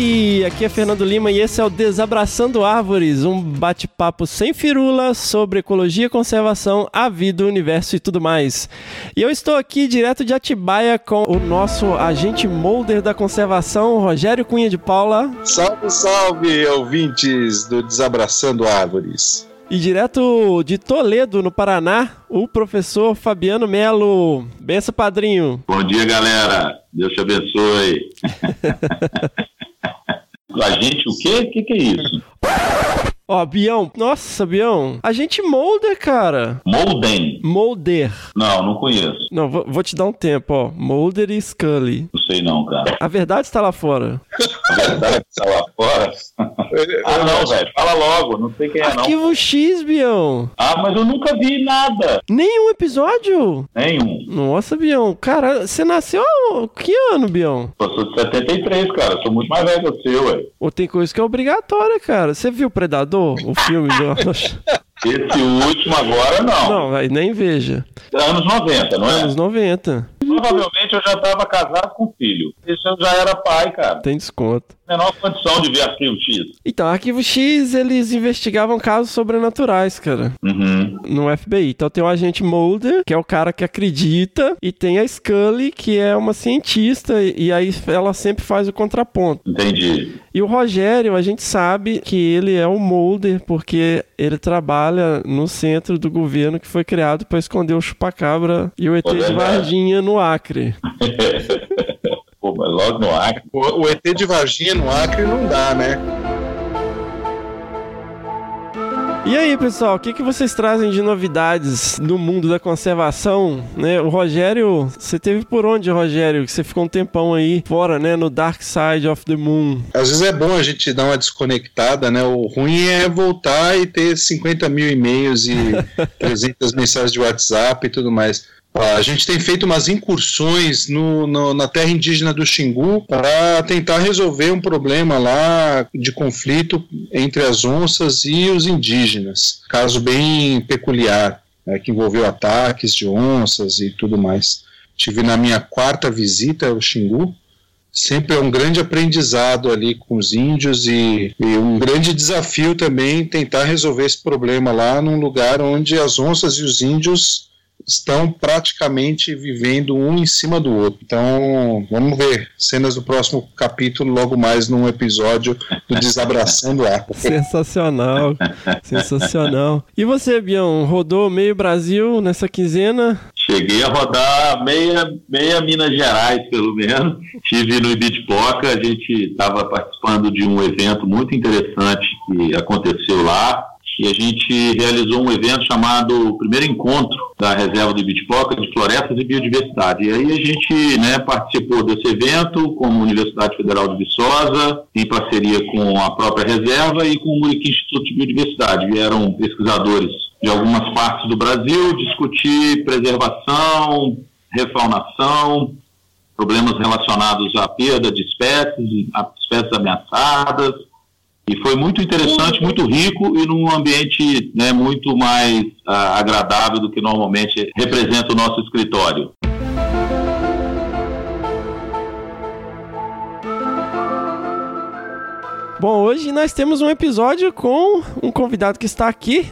Howdy! Aqui é Fernando Lima e esse é o Desabraçando Árvores, um bate-papo sem firula sobre ecologia, conservação, a vida, o universo e tudo mais. E eu estou aqui direto de Atibaia com o nosso agente molder da conservação, Rogério Cunha de Paula. Salve, salve, ouvintes do Desabraçando Árvores. E direto de Toledo, no Paraná, o professor Fabiano Melo. Benção, padrinho. Bom dia, galera. Deus te abençoe. A gente o quê? O que, que é isso? Ó, Bião, nossa, Bião, a gente molder, cara. Molden? Molder. Não, não conheço. Não, vou, vou te dar um tempo, ó. Molder e Scully. Não sei não, cara. A verdade está lá fora. A verdade está lá fora? ah, não, velho. Fala logo, não sei quem é não. Arquivo X, Bião. Ah, mas eu nunca vi nada. Nenhum episódio? Nenhum. Nossa, Bião. Cara, você nasceu que ano, Bião? Eu sou de 73, cara. Sou muito mais velho que você, ué. Ou tem coisa que é obrigatória, cara. Você viu Predador? O filme do... Esse último agora não. Não, nem veja. Anos 90, não é? Anos 90. Provavelmente eu já estava casado com filho. Isso eu já era pai, cara. Tem desconto. Menor condição de ver Arquivo X. Então, Arquivo X, eles investigavam casos sobrenaturais, cara. Uhum. No FBI. Então tem o agente Mulder, que é o cara que acredita, e tem a Scully, que é uma cientista, e aí ela sempre faz o contraponto. Entendi. E o Rogério, a gente sabe que ele é o Mulder, porque ele trabalha no centro do governo que foi criado para esconder o chupacabra e o ET de Varginha no Acre. Pô, logo no Acre. O, o ET de Varginha no Acre não dá, né? E aí, pessoal, o que, que vocês trazem de novidades no mundo da conservação? Né? O Rogério, você teve por onde, Rogério? Que você ficou um tempão aí fora, né? No Dark Side of the Moon. Às vezes é bom a gente dar uma desconectada, né? O ruim é voltar e ter 50 mil e-mails e 300 mensagens de WhatsApp e tudo mais. A gente tem feito umas incursões no, no, na terra indígena do Xingu para tentar resolver um problema lá de conflito entre as onças e os indígenas. Caso bem peculiar, né, que envolveu ataques de onças e tudo mais. Tive na minha quarta visita ao Xingu. Sempre é um grande aprendizado ali com os índios e, e um grande desafio também tentar resolver esse problema lá num lugar onde as onças e os índios estão praticamente vivendo um em cima do outro. Então, vamos ver cenas do próximo capítulo, logo mais num episódio do Desabraçando a Sensacional, sensacional. E você, Bião, rodou meio Brasil nessa quinzena? Cheguei a rodar meia, meia Minas Gerais, pelo menos. Estive no Ibitipoca, a gente estava participando de um evento muito interessante que aconteceu lá e a gente realizou um evento chamado Primeiro Encontro da Reserva do Ibitipoca de Florestas e Biodiversidade. E aí a gente né, participou desse evento com a Universidade Federal de Viçosa, em parceria com a própria reserva e com o Muriqui Instituto de Biodiversidade. Vieram pesquisadores de algumas partes do Brasil discutir preservação, refaunação, problemas relacionados à perda de espécies, espécies ameaçadas, e foi muito interessante, muito rico e num ambiente né, muito mais uh, agradável do que normalmente representa o nosso escritório. Bom, hoje nós temos um episódio com um convidado que está aqui,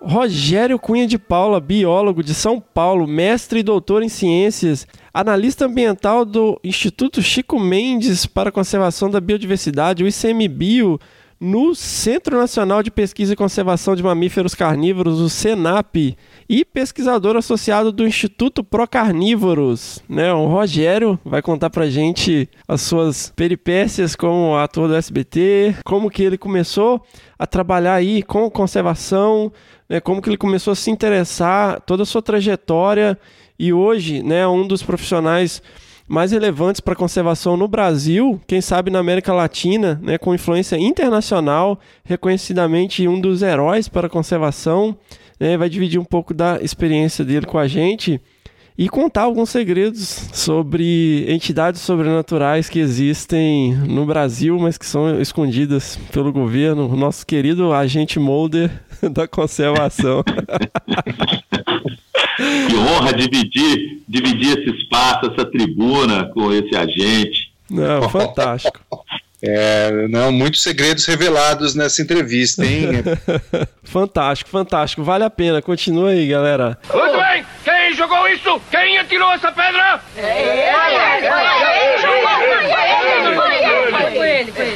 Rogério Cunha de Paula, biólogo de São Paulo, mestre e doutor em ciências, analista ambiental do Instituto Chico Mendes para a Conservação da Biodiversidade, o ICMBio, no Centro Nacional de Pesquisa e Conservação de Mamíferos Carnívoros, o SENAP, e pesquisador associado do Instituto Procarnívoros, né? O Rogério vai contar pra gente as suas peripécias como ator do SBT, como que ele começou a trabalhar aí com conservação, né? Como que ele começou a se interessar, toda a sua trajetória e hoje, né, um dos profissionais mais relevantes para conservação no Brasil, quem sabe na América Latina, né, com influência internacional, reconhecidamente um dos heróis para a conservação. né, vai dividir um pouco da experiência dele com a gente e contar alguns segredos sobre entidades sobrenaturais que existem no Brasil, mas que são escondidas pelo governo. Nosso querido agente Mulder da conservação. que honra dividir, dividir esse espaço, essa tribuna com esse agente. Não, fantástico. É, não, muitos segredos revelados nessa entrevista, hein? fantástico, fantástico. Vale a pena. Continua aí, galera. Muito bem! Quem jogou isso? Quem atirou essa pedra?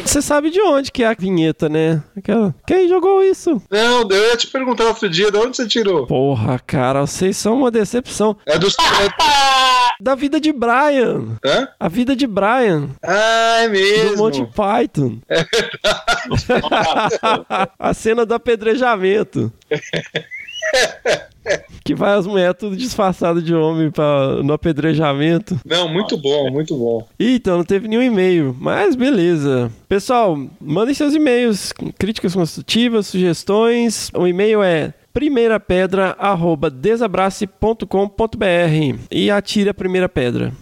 Você sabe de onde que é a vinheta, né? Aquela... Quem jogou isso? Não, eu ia te perguntar outro dia, de onde você tirou? Porra, cara, vocês são uma decepção. É do... da vida de Brian. Hã? A vida de Brian. Ah, é mesmo. Do Monty Python. É a cena do apedrejamento. que vai as mulheres tudo disfarçadas de homem pra, no apedrejamento. Não, muito bom, muito bom. Então, não teve nenhum e-mail, mas beleza. Pessoal, mandem seus e-mails, críticas construtivas, sugestões. O e-mail é primeirapedra@desabrace.com.br e atire a primeira pedra.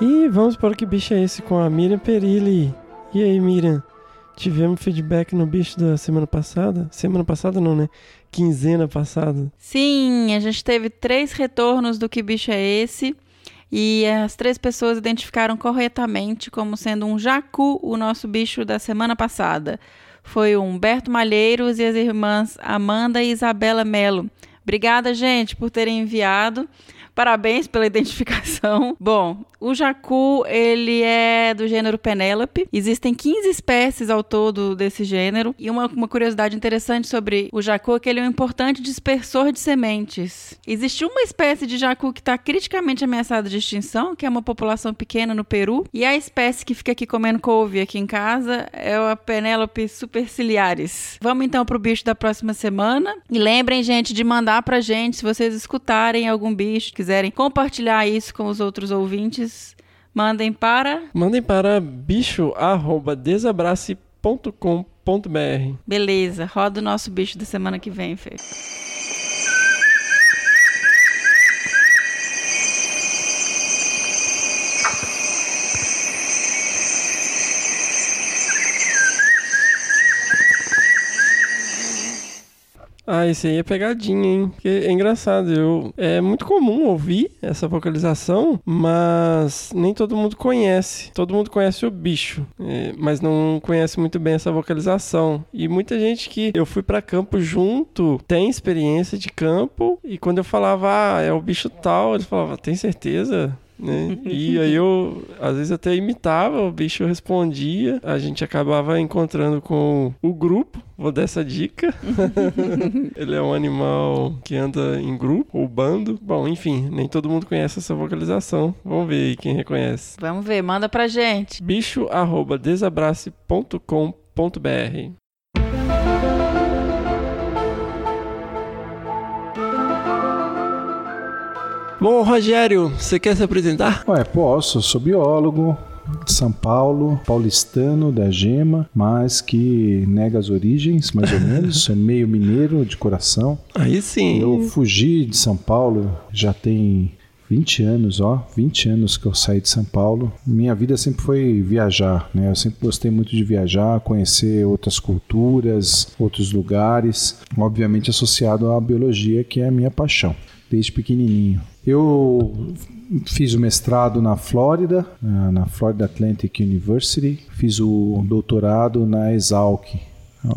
E vamos para o que bicho é esse com a Miriam Perilli. E aí, Miriam? Tivemos feedback no bicho da semana passada? Semana passada não, né? Quinzena passada. Sim, a gente teve três retornos do que bicho é esse. E as três pessoas identificaram corretamente como sendo um jacu o nosso bicho da semana passada. Foi o Humberto Malheiros e as irmãs Amanda e Isabela Melo. Obrigada, gente, por terem enviado. Parabéns pela identificação. Bom, o jacu, ele é do gênero Penélope. Existem 15 espécies ao todo desse gênero. E uma, uma curiosidade interessante sobre o jacu é que ele é um importante dispersor de sementes. Existe uma espécie de jacu que está criticamente ameaçada de extinção, que é uma população pequena no Peru. E a espécie que fica aqui comendo couve aqui em casa é a Penélope superciliaris. Vamos então para o bicho da próxima semana. E lembrem, gente, de mandar para gente se vocês escutarem algum bicho, quiserem compartilhar isso com os outros ouvintes mandem para. Mandem para bicho.desabrace.com.br. Beleza, roda o nosso bicho da semana que vem, Fê. Ah, esse aí é pegadinha, hein? Porque é engraçado. Eu, é muito comum ouvir essa vocalização, mas nem todo mundo conhece. Todo mundo conhece o bicho, é, mas não conhece muito bem essa vocalização. E muita gente que eu fui para campo junto tem experiência de campo. E quando eu falava, ah, é o bicho tal, eles falavam, tem certeza? Né? E aí eu, às vezes, até imitava, o bicho respondia, a gente acabava encontrando com o grupo, vou dar essa dica. Ele é um animal que anda em grupo, ou bando. Bom, enfim, nem todo mundo conhece essa vocalização. Vamos ver aí quem reconhece. Vamos ver, manda pra gente. bicho@desabrace.com.br Bom, Rogério, você quer se apresentar? Ué, posso. Sou biólogo de São Paulo, paulistano da Gema, mas que nega as origens, mais ou menos. Sou meio mineiro de coração. Aí sim. Eu fugi de São Paulo já tem 20 anos, ó, 20 anos que eu saí de São Paulo. Minha vida sempre foi viajar, né? Eu sempre gostei muito de viajar, conhecer outras culturas, outros lugares, obviamente associado à biologia, que é a minha paixão desde pequenininho. Eu fiz o mestrado na Flórida, na Florida Atlantic University, fiz o doutorado na Exalc,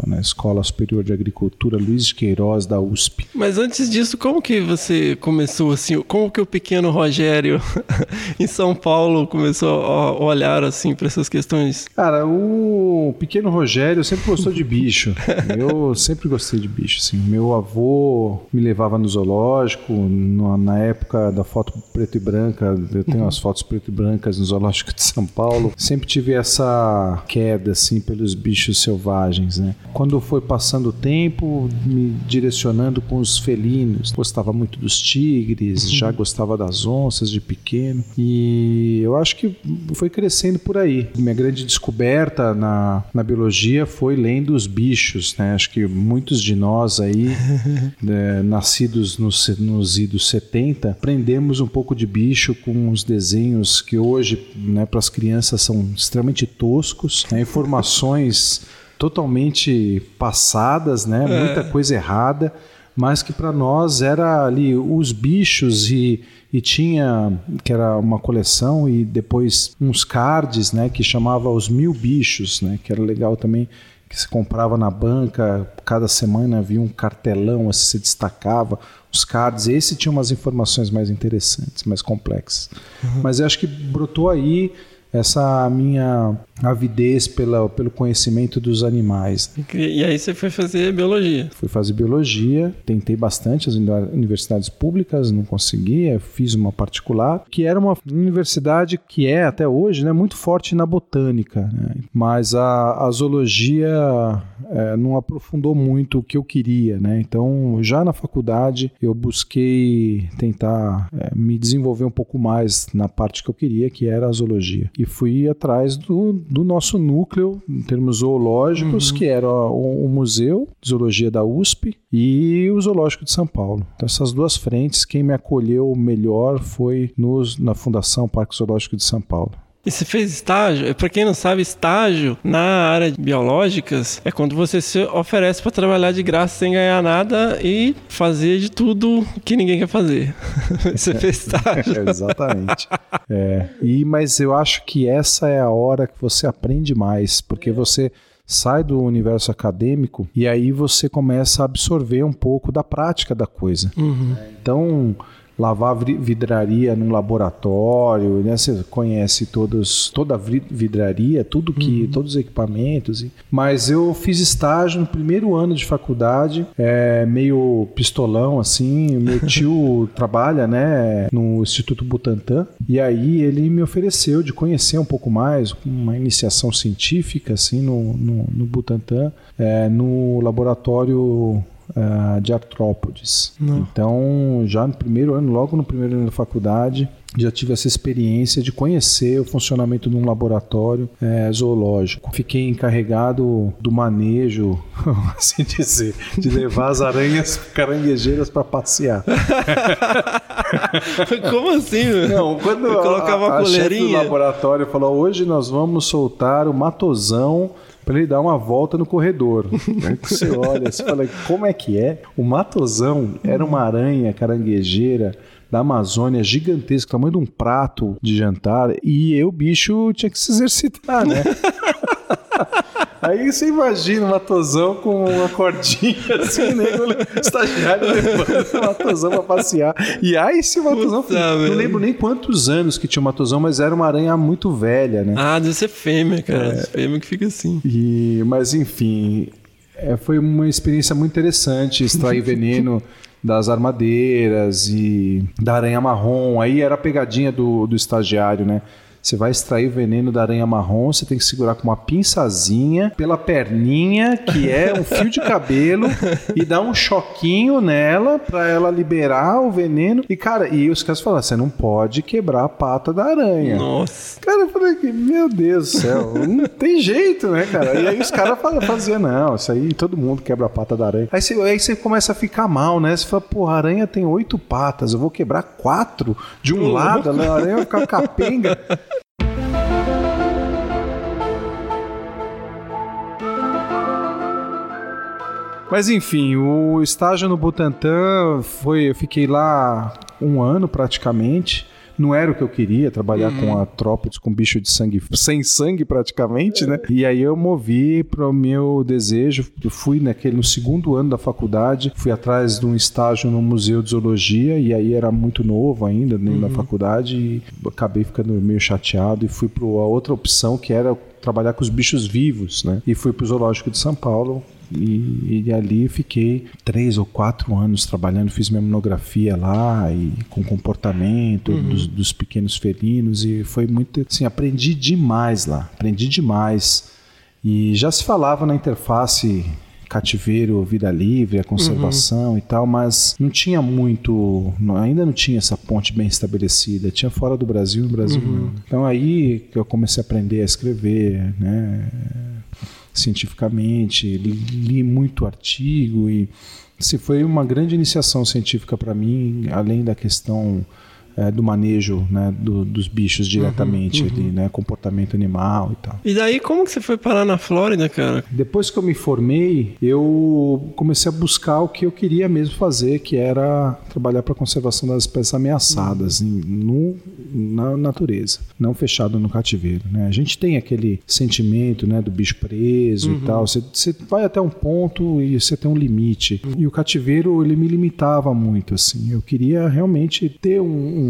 na Escola Superior de Agricultura Luiz de Queiroz da USP. Mas antes disso, como que você começou assim? Como que o pequeno Rogério em São Paulo começou a olhar assim para essas questões? Cara, o pequeno Rogério sempre gostou de bicho. Eu sempre gostei de bicho. Assim. Meu avô me levava no zoológico na época da foto preto e branca. Eu tenho as fotos preto e brancas no zoológico de São Paulo. Sempre tive essa queda assim pelos bichos selvagens, né? Né? Quando foi passando o tempo, me direcionando com os felinos. Gostava muito dos tigres, já gostava das onças de pequeno. E eu acho que foi crescendo por aí. Minha grande descoberta na, na biologia foi lendo os bichos, né? Acho que muitos de nós aí, né, nascidos nos, nos idos 70, aprendemos um pouco de bicho com os desenhos que hoje, né, para as crianças são extremamente toscos, né? informações totalmente passadas, né? Muita coisa errada, mas que para nós era ali os bichos e, e tinha que era uma coleção e depois uns cards, né? Que chamava os mil bichos, né? Que era legal também que se comprava na banca, cada semana havia um cartelão, assim, se destacava os cards. Esse tinha umas informações mais interessantes, mais complexas. Mas eu acho que brotou aí essa minha avidez pela, pelo conhecimento dos animais. E aí você foi fazer biologia. Fui fazer biologia, tentei bastante as uni- universidades públicas, não conseguia, fiz uma particular, que era uma universidade que é até hoje né, muito forte na botânica, né? mas a, a zoologia eh, não aprofundou muito o que eu queria. Né? Então, já na faculdade, eu busquei tentar eh, me desenvolver um pouco mais na parte que eu queria, que era a zoologia. E fui atrás do, do nosso núcleo, em termos zoológicos, que era o, o Museu de Zoologia da USP e o Zoológico de São Paulo. Então, essas duas frentes, quem me acolheu melhor foi nos, na Fundação Parque Zoológico de São Paulo. E você fez estágio? Para quem não sabe, estágio na área de biológicas é quando você se oferece para trabalhar de graça sem ganhar nada e fazer de tudo que ninguém quer fazer. você fez estágio. Exatamente. É, e, mas eu acho que essa é a hora que você aprende mais, porque você sai do universo acadêmico e aí você começa a absorver um pouco da prática da coisa. Então, lavar vi- vidraria num laboratório, né? Você conhece todos, toda a vi- vidraria, tudo que, todos os equipamentos. Mas eu fiz estágio no primeiro ano de faculdade, é, meio pistolão assim. Meu tio trabalha, né, no Instituto Butantan e aí ele me ofereceu de conhecer um pouco mais, uma iniciação científica assim no, no, no Butantan, é, no laboratório ah, de artrópodes. Então, já no primeiro ano, logo no primeiro ano da faculdade, já tive essa experiência de conhecer o funcionamento de um laboratório eh, zoológico. Fiquei encarregado do manejo, assim dizer, de levar as aranhas caranguejeiras para passear. Como assim, meu? Não, quando Eu colocava a, a a chefe do laboratório falou: hoje nós vamos soltar o matosão para ele dar uma volta no corredor. Aí você olha, você fala: como é que é? O matosão era uma aranha caranguejeira da Amazônia gigantesca, tamanho de um prato de jantar, e eu, bicho, tinha que se exercitar, né? Aí você imagina o Matosão com uma cordinha assim, né? O estagiário levando o Matosão pra passear. E aí esse Matosão, não lembro nem quantos anos que tinha o Matosão, mas era uma aranha muito velha, né? Ah, deve ser fêmea, cara. Fêmea que fica assim. E, mas enfim, é, foi uma experiência muito interessante extrair veneno das armadeiras e da aranha marrom. Aí era a pegadinha do, do estagiário, né? Você vai extrair o veneno da aranha marrom, você tem que segurar com uma pinçazinha pela perninha, que é um fio de cabelo, e dar um choquinho nela pra ela liberar o veneno. E, cara, e os caras falaram: você não pode quebrar a pata da aranha. Nossa. Cara, eu falei meu Deus do céu, não tem jeito, né, cara? E aí os caras fa- faziam, não, isso aí todo mundo quebra a pata da aranha. Aí você, aí você começa a ficar mal, né? Você fala, pô, a aranha tem oito patas, eu vou quebrar quatro de um lado, né? a aranha vai ficar capenga. Mas enfim, o estágio no Butantan foi. Eu fiquei lá um ano praticamente. Não era o que eu queria, trabalhar com artrópodes, com bicho de sangue, sem sangue praticamente, né? E aí eu movi para o meu desejo. Eu fui naquele, no segundo ano da faculdade, fui atrás de um estágio no Museu de Zoologia, e aí era muito novo ainda, dentro da faculdade, e acabei ficando meio chateado e fui para a outra opção que era trabalhar com os bichos vivos, né? E fui para o Zoológico de São Paulo, e, e ali fiquei três ou quatro anos trabalhando, fiz minha monografia lá e com comportamento dos, dos pequenos felinos e foi muito assim, aprendi demais lá, aprendi demais. E já se falava na interface cativeiro, vida livre, a conservação uhum. e tal, mas não tinha muito, não, ainda não tinha essa ponte bem estabelecida. Tinha fora do Brasil, no Brasil uhum. não. Então aí que eu comecei a aprender a escrever, né, cientificamente, li, li muito artigo e se foi uma grande iniciação científica para mim, além da questão é, do manejo né, do, dos bichos diretamente uhum, uhum. ali, né, comportamento animal e tal. E daí como que você foi parar na Flórida, cara? Depois que eu me formei, eu comecei a buscar o que eu queria mesmo fazer, que era trabalhar para a conservação das espécies ameaçadas uhum. no, na natureza, não fechado no cativeiro. Né? A gente tem aquele sentimento né, do bicho preso e uhum. tal. Você, você vai até um ponto e você tem um limite. E o cativeiro ele me limitava muito assim. Eu queria realmente ter um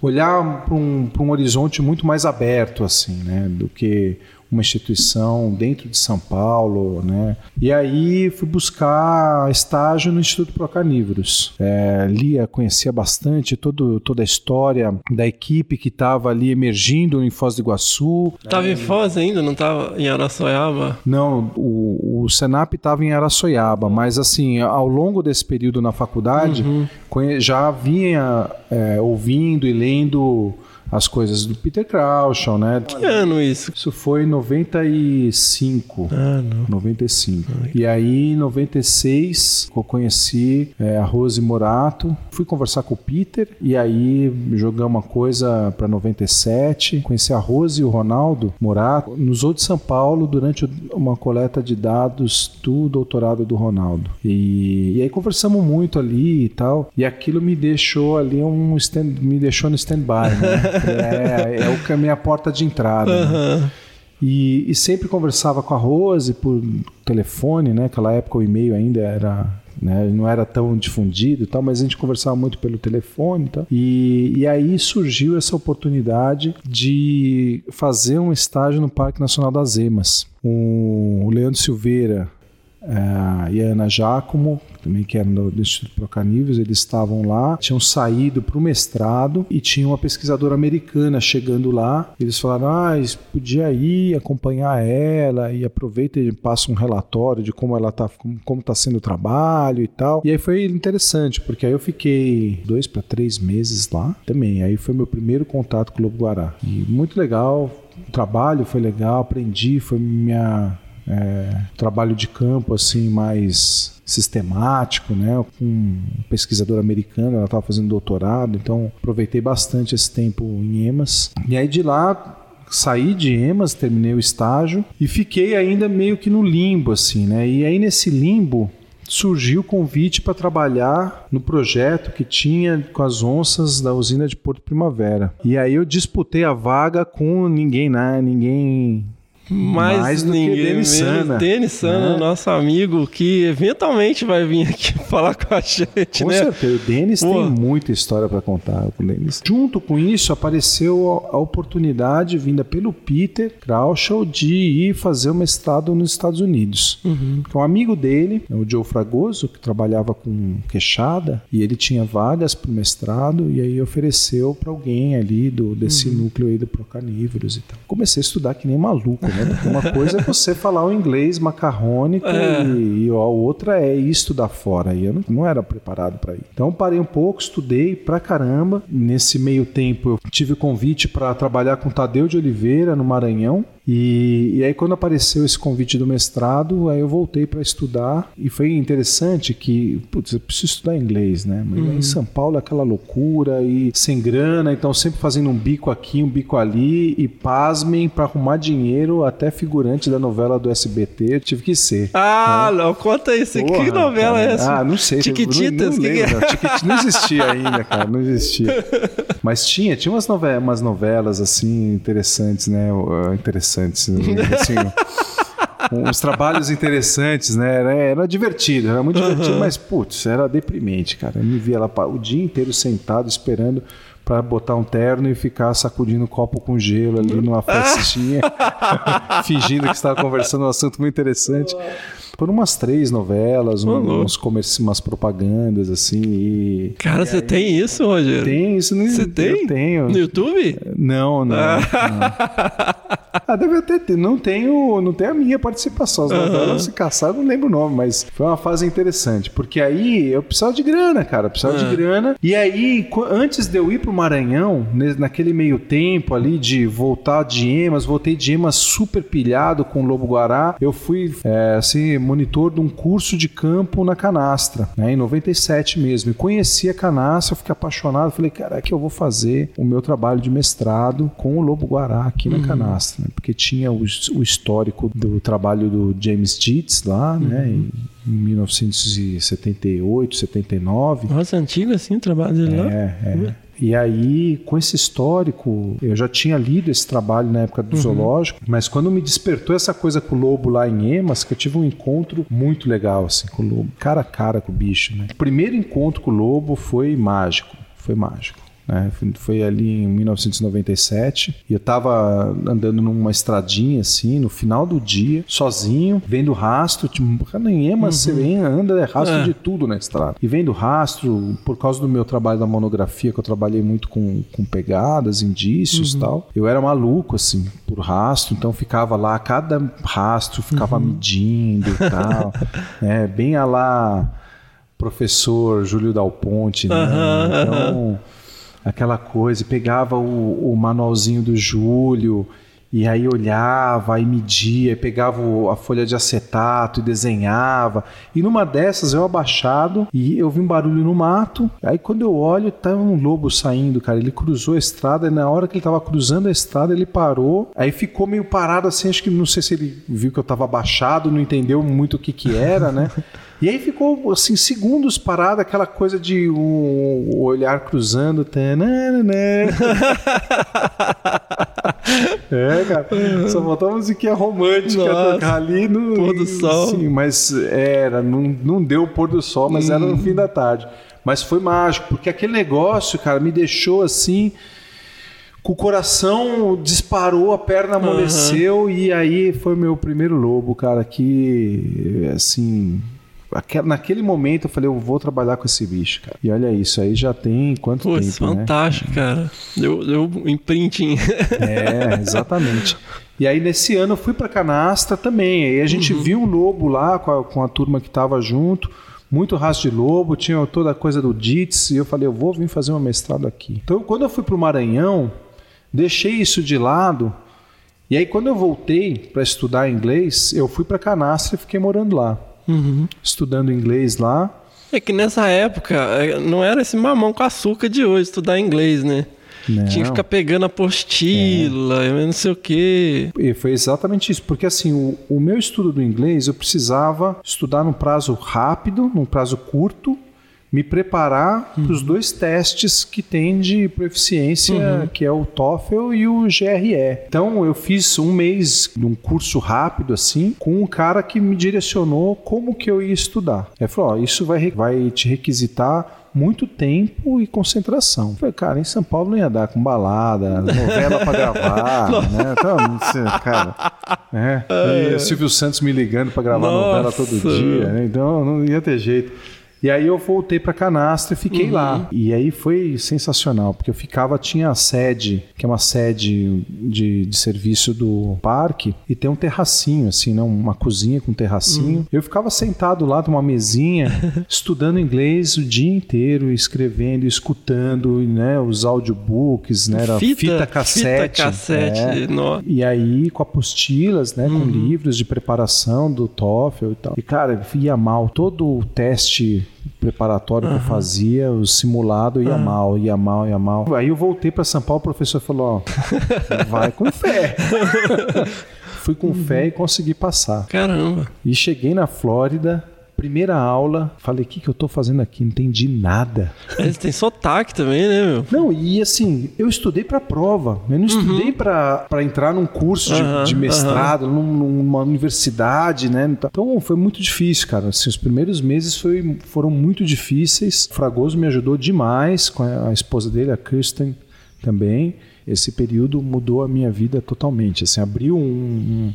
olhar para um, um horizonte muito mais aberto assim, né, do que uma instituição dentro de São Paulo, né? E aí fui buscar estágio no Instituto Procarnívoros. É, lia, conhecia bastante todo, toda a história da equipe que estava ali emergindo em Foz do Iguaçu. Estava é, em Foz ainda, não estava em Araçoiaba? Não, o, o Senap estava em Araçoiaba, mas assim, ao longo desse período na faculdade, uhum. já vinha é, ouvindo e lendo as coisas do Peter Crouch, né? Que ano isso? Isso foi em 95. Ah, não. 95. Ai. E aí, em 96, eu conheci é, a Rose Morato. Fui conversar com o Peter e aí jogamos uma coisa para 97. Conheci a Rose e o Ronaldo Morato no Zoo de São Paulo durante uma coleta de dados do doutorado do Ronaldo. E, e aí conversamos muito ali e tal. E aquilo me deixou ali um stand, me deixou no stand-by, né? É, é o é a minha porta de entrada. Uhum. Né? E, e, sempre conversava com a Rose por telefone, né? Naquela época o e-mail ainda era, né? não era tão difundido e tal, mas a gente conversava muito pelo telefone e tal. E, e aí surgiu essa oportunidade de fazer um estágio no Parque Nacional das Emas. O Leandro Silveira é, e a Ana Giacomo, também que eram do, do Instituto Procaníveis, eles estavam lá, tinham saído para o mestrado e tinha uma pesquisadora americana chegando lá. Eles falaram: ah, podia ir acompanhar ela e aproveita e passa um relatório de como ela tá, como, como tá sendo o trabalho e tal. E aí foi interessante, porque aí eu fiquei dois para três meses lá também. Aí foi meu primeiro contato com o Lobo Guará. E muito legal, o trabalho foi legal, aprendi, foi minha é, trabalho de campo assim mais sistemático, né, com um pesquisador americano, ela estava fazendo doutorado, então aproveitei bastante esse tempo em EMAS. E aí de lá saí de EMAS, terminei o estágio e fiquei ainda meio que no limbo assim, né? E aí nesse limbo surgiu o convite para trabalhar no projeto que tinha com as onças da usina de Porto Primavera. E aí eu disputei a vaga com ninguém, né? Ninguém mais, mais do ninguém, que Denis Sana. Denis Sana, é. nosso amigo, que eventualmente vai vir aqui falar com a gente, com né? certeza. O Denis Pô. tem muita história para contar com o Denis. Junto com isso, apareceu a oportunidade vinda pelo Peter Krauschel de ir fazer o mestrado nos Estados Unidos. Uhum. Um amigo dele, o Joe Fragoso, que trabalhava com queixada, e ele tinha vagas para o mestrado, e aí ofereceu para alguém ali do, desse uhum. núcleo aí do Procanívoros e tal. Comecei a estudar que nem maluco, né? Né? Uma coisa é você falar o inglês macarrônico é. e, e, a outra é ir estudar fora. E eu não, não era preparado para ir. Então parei um pouco, estudei pra caramba. Nesse meio tempo eu tive convite para trabalhar com Tadeu de Oliveira no Maranhão. E, e, aí quando apareceu esse convite do mestrado, aí eu voltei para estudar e foi interessante que, putz, eu preciso estudar inglês, né? Mas uhum. em São Paulo é aquela loucura e sem grana, então sempre fazendo um bico aqui, um bico ali e pasmem para arrumar dinheiro, até figurante da novela do SBT, eu tive que ser. Ah, né? não, conta isso. Porra, que novela cara, é essa? Ah, não sei. Chiquititas? Não, não, lembro, não. Chiquititas não existia ainda, cara, não existia. Mas tinha, tinha umas novelas, umas novelas assim interessantes, né? Interessantes interessantes. Assim, uns trabalhos interessantes, né? Era, era divertido, era muito divertido, mas putz, era deprimente, cara. Eu me via lá o dia inteiro sentado esperando para botar um terno e ficar sacudindo copo com gelo ali numa festinha, fingindo que estava conversando um assunto muito interessante. Por umas três novelas, um, uns comerci umas propagandas assim. E, Cara, você tem isso, Roger? Tem isso no Você tem? Eu tenho. No YouTube? Não, não. não. Ah, deve até ter. Não tenho, não tem a minha participação. As novelas se caçar, não lembro o nome, mas foi uma fase interessante. Porque aí eu precisava de grana, cara. Eu precisava de grana. E aí, antes de eu ir pro Maranhão, naquele meio tempo ali de voltar de Emas, voltei de Emas super pilhado com o Lobo Guará. Eu fui é, assim, monitor de um curso de campo na Canastra, né, em 97 mesmo. E conheci a Canastra, fiquei apaixonado. Falei, cara, que eu vou fazer o meu trabalho de mestrado com o Lobo Guará aqui na Canastra, né, porque tinha o, o histórico do trabalho do James Dietz lá, né, em, em 1978, 79. Nossa, antigo assim o trabalho dele lá. É, é. E aí, com esse histórico, eu já tinha lido esse trabalho na época do zoológico, mas quando me despertou essa coisa com o lobo lá em Emas, que eu tive um encontro muito legal assim com o lobo, cara a cara com o bicho, né? O primeiro encontro com o lobo foi mágico, foi mágico. Né? Foi- ali em 1997 e eu tava andando numa estradinha assim, no final do dia, sozinho, vendo rastro, tipo, cara, em Emas você vem, anda, é rastro É. de tudo na estrada. E vendo rastro, por causa do meu trabalho da monografia, que eu trabalhei muito com, com pegadas, indícios e tal, eu era maluco, assim, por rastro, então ficava lá, cada rastro ficava medindo e tal, né? Bem a lá professor Júlio Dal Ponte, né? Então, aquela coisa, pegava o, o manualzinho do Júlio e aí olhava e media, e pegava a folha de acetato e desenhava. E numa dessas eu abaixado e eu vi um barulho no mato. Aí quando eu olho, tá um lobo saindo, cara. Ele cruzou a estrada e na hora que ele tava cruzando a estrada, ele parou. Aí ficou meio parado assim, acho que não sei se ele viu que eu tava abaixado, não entendeu muito o que que era, né? E aí ficou assim segundos parado, aquela coisa de o, o olhar cruzando. tananana. é, cara. Só faltou a musiquinha romântica Nossa, tocar ali no pôr do sol. Sim, mas era, não, não deu o pôr do sol, mas era no fim da tarde. Mas foi mágico, porque aquele negócio, cara, me deixou assim com o coração disparou, a perna amoleceu e aí foi meu primeiro lobo, cara, que assim, naquele momento eu falei, eu vou trabalhar com esse bicho, cara. E olha isso, aí já tem quanto Putz, tempo, né? fantástico, cara. Deu, deu um imprinting. É, exatamente. E aí nesse ano eu fui pra Canastra também. Aí a gente viu um lobo lá com a, com a turma que tava junto. Muito rastro de lobo, tinha toda a coisa do DITS, e eu falei, eu vou vir fazer um mestrado aqui. Então, quando eu fui pro Maranhão, deixei isso de lado, e aí quando eu voltei para estudar inglês, eu fui para Canastra e fiquei morando lá. Estudando inglês lá. É que nessa época é, não era esse mamão com açúcar de hoje estudar inglês, né? Não. Tinha que ficar pegando apostila, eu não sei o quê. E foi exatamente isso, porque assim, o, o meu estudo do inglês eu precisava estudar num prazo rápido, num prazo curto, me preparar para os dois testes que tem de proficiência, que é o TOEFL e o GRE. Então eu fiz um mês de um curso rápido assim, com um cara que me direcionou como que eu ia estudar. Ele falou, ó, isso vai, vai te requisitar muito tempo e concentração. Eu falei, cara, em São Paulo não ia dar com balada, novela pra gravar, né? Então, cara. né? E o Silvio Santos me ligando pra gravar novela todo Nossa. dia, né? Então não ia ter jeito. E aí eu voltei pra Canastra e fiquei lá. E aí foi sensacional, porque eu ficava, tinha a sede, que é uma sede de, de serviço do parque, e tem um terracinho, assim, né? uma cozinha com terracinho. Eu ficava sentado lá numa mesinha, estudando inglês o dia inteiro, escrevendo, escutando, né? Os audiobooks, né? Era fita, cassete. Fita cassete. é. nó- E aí, com apostilas, né? Com livros de preparação do TOEFL e tal. E, cara, ia mal. Todo o teste preparatório que eu fazia, o simulado ia mal, ia mal, ia mal. Aí eu voltei para São Paulo, o professor falou, ó, vai com fé. Fui com fé e consegui passar. Caramba. E cheguei na Flórida, primeira aula, falei, o que, que eu tô fazendo aqui? Não entendi nada. Eles têm sotaque também, né, meu? Não, e assim, eu estudei para prova. Eu não estudei para entrar num curso de, Aham, de mestrado, num- numa universidade, né? Então foi muito difícil, cara. Assim, os primeiros meses foi, foram muito difíceis. O Fragoso me ajudou demais, com a, a esposa dele, a Kirsten, também. Esse período mudou a minha vida totalmente. Assim, abriu um- um-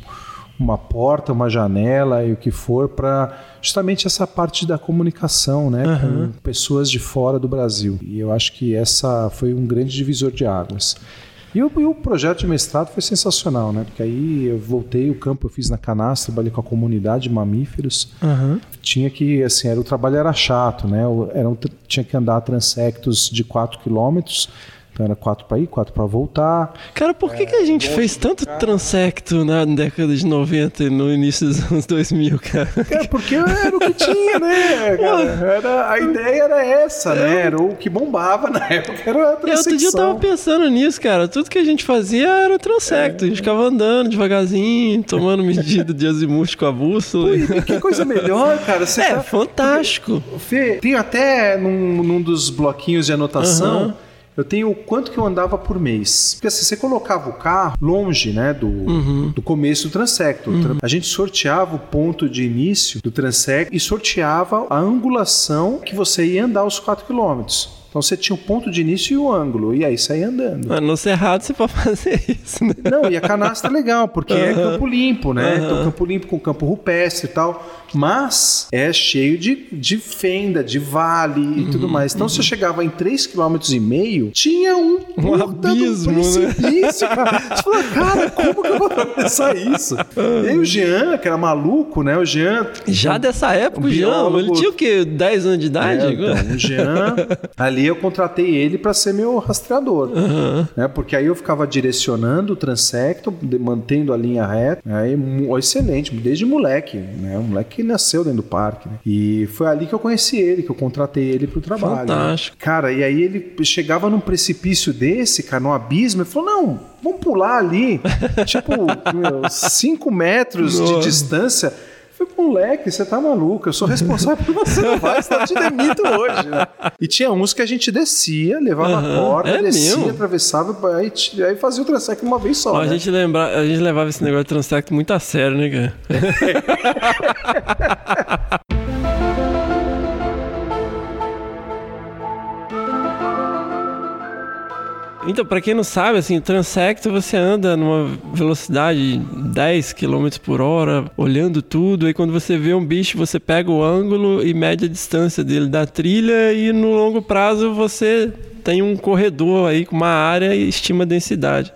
uma porta, uma janela e o que for para justamente essa parte da comunicação, né, com pessoas de fora do Brasil. E eu acho que essa foi um grande divisor de águas. E o, e o projeto de mestrado foi sensacional, né? Porque aí eu voltei, o campo eu fiz na canastra, trabalhei com a comunidade de mamíferos. Aham. Tinha que, assim, era, o trabalho era chato, né? Era um tinha que andar transectos de 4 quilômetros. Então era 4 para ir, 4 para voltar. Cara, por que, que a gente fez tanto transecto na década de 90 e no início dos anos 2000, cara? É, porque era o que tinha, né? cara? Era, a ideia era essa, né? Era o que bombava na época, era a E outro dia eu transecção. tava pensando nisso, cara. Tudo que a gente fazia era transecto. A gente ficava andando devagarzinho, tomando medida de azimuth com a bússola. Pô, e que coisa melhor, cara. Você É, tá- fantástico. Fê, tem até num, num dos bloquinhos de anotação. Aham. Eu tenho o quanto que eu andava por mês. Porque assim, você colocava o carro longe, né, do, Uhum. do começo do transecto. A gente sorteava o ponto de início do transecto e sorteava a angulação que você ia andar os 4 quilômetros. Então você tinha o ponto de início e o ângulo, e aí saía andando. Mas no Cerrado você pode fazer isso, né? Não, e a canastra é legal, porque é Aham. campo limpo, né? Então, campo limpo com campo rupestre e tal. Mas é cheio de, de fenda, de vale e Uhum, tudo mais. Então, você chegava em 3,5 km, tinha um, do abismo, né? precipício, cara. Você fala, cara, como que eu vou atravessar isso? E aí o Jean, que era maluco, né? O Jean... Já dessa época, o Jean, ele tinha o quê? 10 anos de idade? É, então, o Jean, ali eu contratei ele para ser meu rastreador, né? Porque aí eu ficava direcionando o transecto, mantendo a linha reta, aí excelente, desde moleque, né? Um moleque que nasceu dentro do parque, né? E foi ali que eu conheci ele, que eu contratei ele pro trabalho. né? Fantástico. Cara, e aí ele chegava num precipício desse, cara, num abismo, ele falou: "Não, vamos pular ali". tipo, 5 metros de Nossa. distância. Eu Falei, moleque, você tá maluco, eu sou responsável por você, não vai, senão eu te demito hoje. né? E tinha uns que a gente descia, levava a Aham, corda, é descia, mesmo? atravessava, aí, aí fazia o transecto uma vez só. Ó, a, né? gente lembra, a gente levava esse negócio de transecto muito a sério, né, cara? Então, pra quem não sabe, assim, transecto você anda numa velocidade de 10 km por hora, olhando tudo, aí quando você vê um bicho, você pega o ângulo e mede a distância dele da trilha e no longo prazo você tem um corredor aí com uma área e estima a densidade.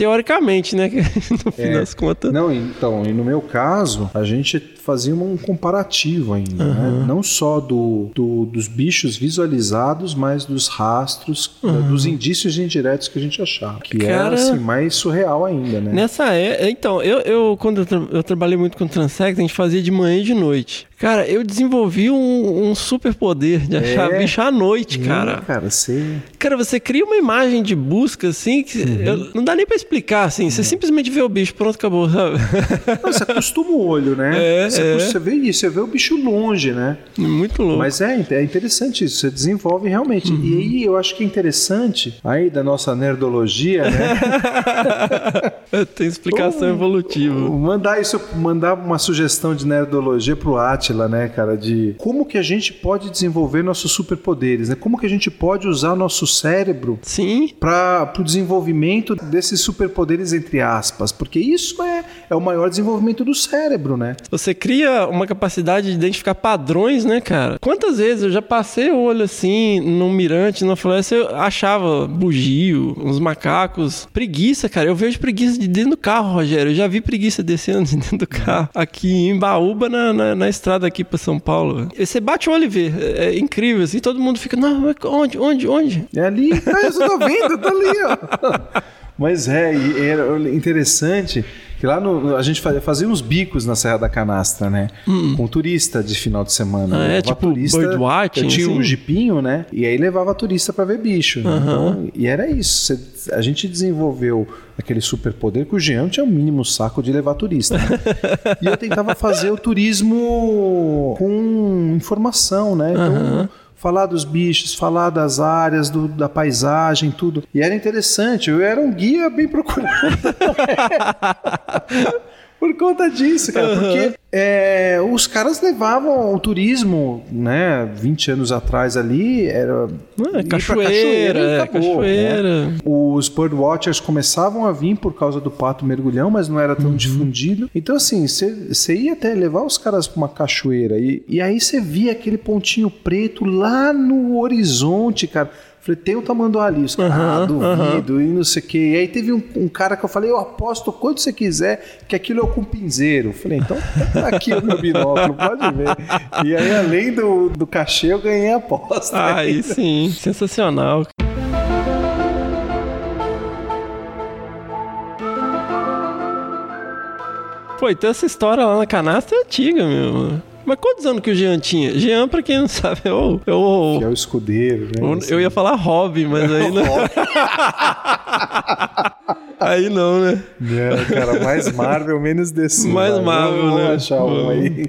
Teoricamente, né? no fim É. das contas. Não, então, e no meu caso, a gente fazia um comparativo ainda, né? Não só do, do- dos bichos visualizados, mas dos rastros, da- dos indícios indiretos que a gente achava. Que era Cara- assim, mais surreal ainda, né? Nessa é, então, eu, eu quando eu, tra- eu trabalhei muito com transect, a gente fazia de manhã e de noite. Cara, eu desenvolvi um, um super poder de achar É. bicho à noite, cara. cara, você. Cara, você cria uma imagem de busca assim que Uhum. eu- não dá nem pra explicar, assim. Você simplesmente vê o bicho, pronto, acabou, sabe? Não, você acostuma o olho, né? É, você, é. você vê isso, você vê o bicho longe, né? Muito louco. Mas é, é interessante isso, você desenvolve realmente. Uhum. E aí eu acho que é interessante, aí da nossa nerdologia, né? Tem explicação Oh. evolutiva. mandar isso, mandar uma sugestão de nerdologia pro Atila, né, cara? De como que a gente pode desenvolver nossos superpoderes, né? Como que a gente pode usar nosso cérebro Sim, para o desenvolvimento desses superpoderes, entre aspas. Porque isso é, é o maior desenvolvimento do cérebro, né? Você cria uma capacidade de identificar padrões, né, cara? Quantas vezes eu já passei o olho assim, num mirante, numa floresta, eu achava bugio, uns macacos, preguiça, cara. Eu vejo preguiça de dentro do carro, Rogério. Eu já vi preguiça descendo de dentro do carro. Aqui em Baúba, na, na, na estrada aqui pra São Paulo. E Você bate o olho e vê. É, é incrível, assim. Todo mundo fica, não, onde, onde, onde? É ali, ah, eu tô vendo, tá ali, ó. Mas é, e era interessante que lá no, a gente fazia, fazia uns bicos na Serra da Canastra, né? Com turista de final de semana. Hum. Ah, é? Tipo birdwatching, Eu tinha um assim? jipinho, né? E aí levava turista pra ver bicho. né? Então, e era isso. Cê- a gente desenvolveu aquele superpoder que o Jean tinha o mínimo saco de levar turista. né? e eu tentava fazer o turismo com informação, né? Então, falar dos bichos, falar das áreas, do- da paisagem, tudo. E era interessante, eu era um guia bem procurado. Por conta disso, cara, porque é, os caras levavam o turismo, né, 20 anos atrás ali, era Ah, cachoeira, e é, acabou, cachoeira. né? Os birdwatchers começavam a vir por causa do pato mergulhão, mas não era Uhum. tão difundido. Então, assim, você ia até levar os caras pra uma cachoeira e, e aí você via aquele pontinho preto lá no horizonte, cara. Falei, tem o tamanduá ali. Os caras, ah, duvido, e não sei o quê. E aí teve um, um, cara que eu falei, eu aposto quanto você quiser, que aquilo é o cumpinzeiro. Falei, então tá aqui o meu binóculo, pode ver. E aí, além do, do cachê, eu ganhei a aposta. Aí sim, sensacional. Pô, então essa história lá na canastra é antiga, meu. Mas quantos anos que o Jean tinha? Jean, pra quem não sabe, é o. É o, que é o escudeiro, né? O, eu ia falar Robin, mas aí não. aí não, né? Não, cara, mais Marvel, menos DC. Mais vai. Marvel, Vamos né? achar um aí.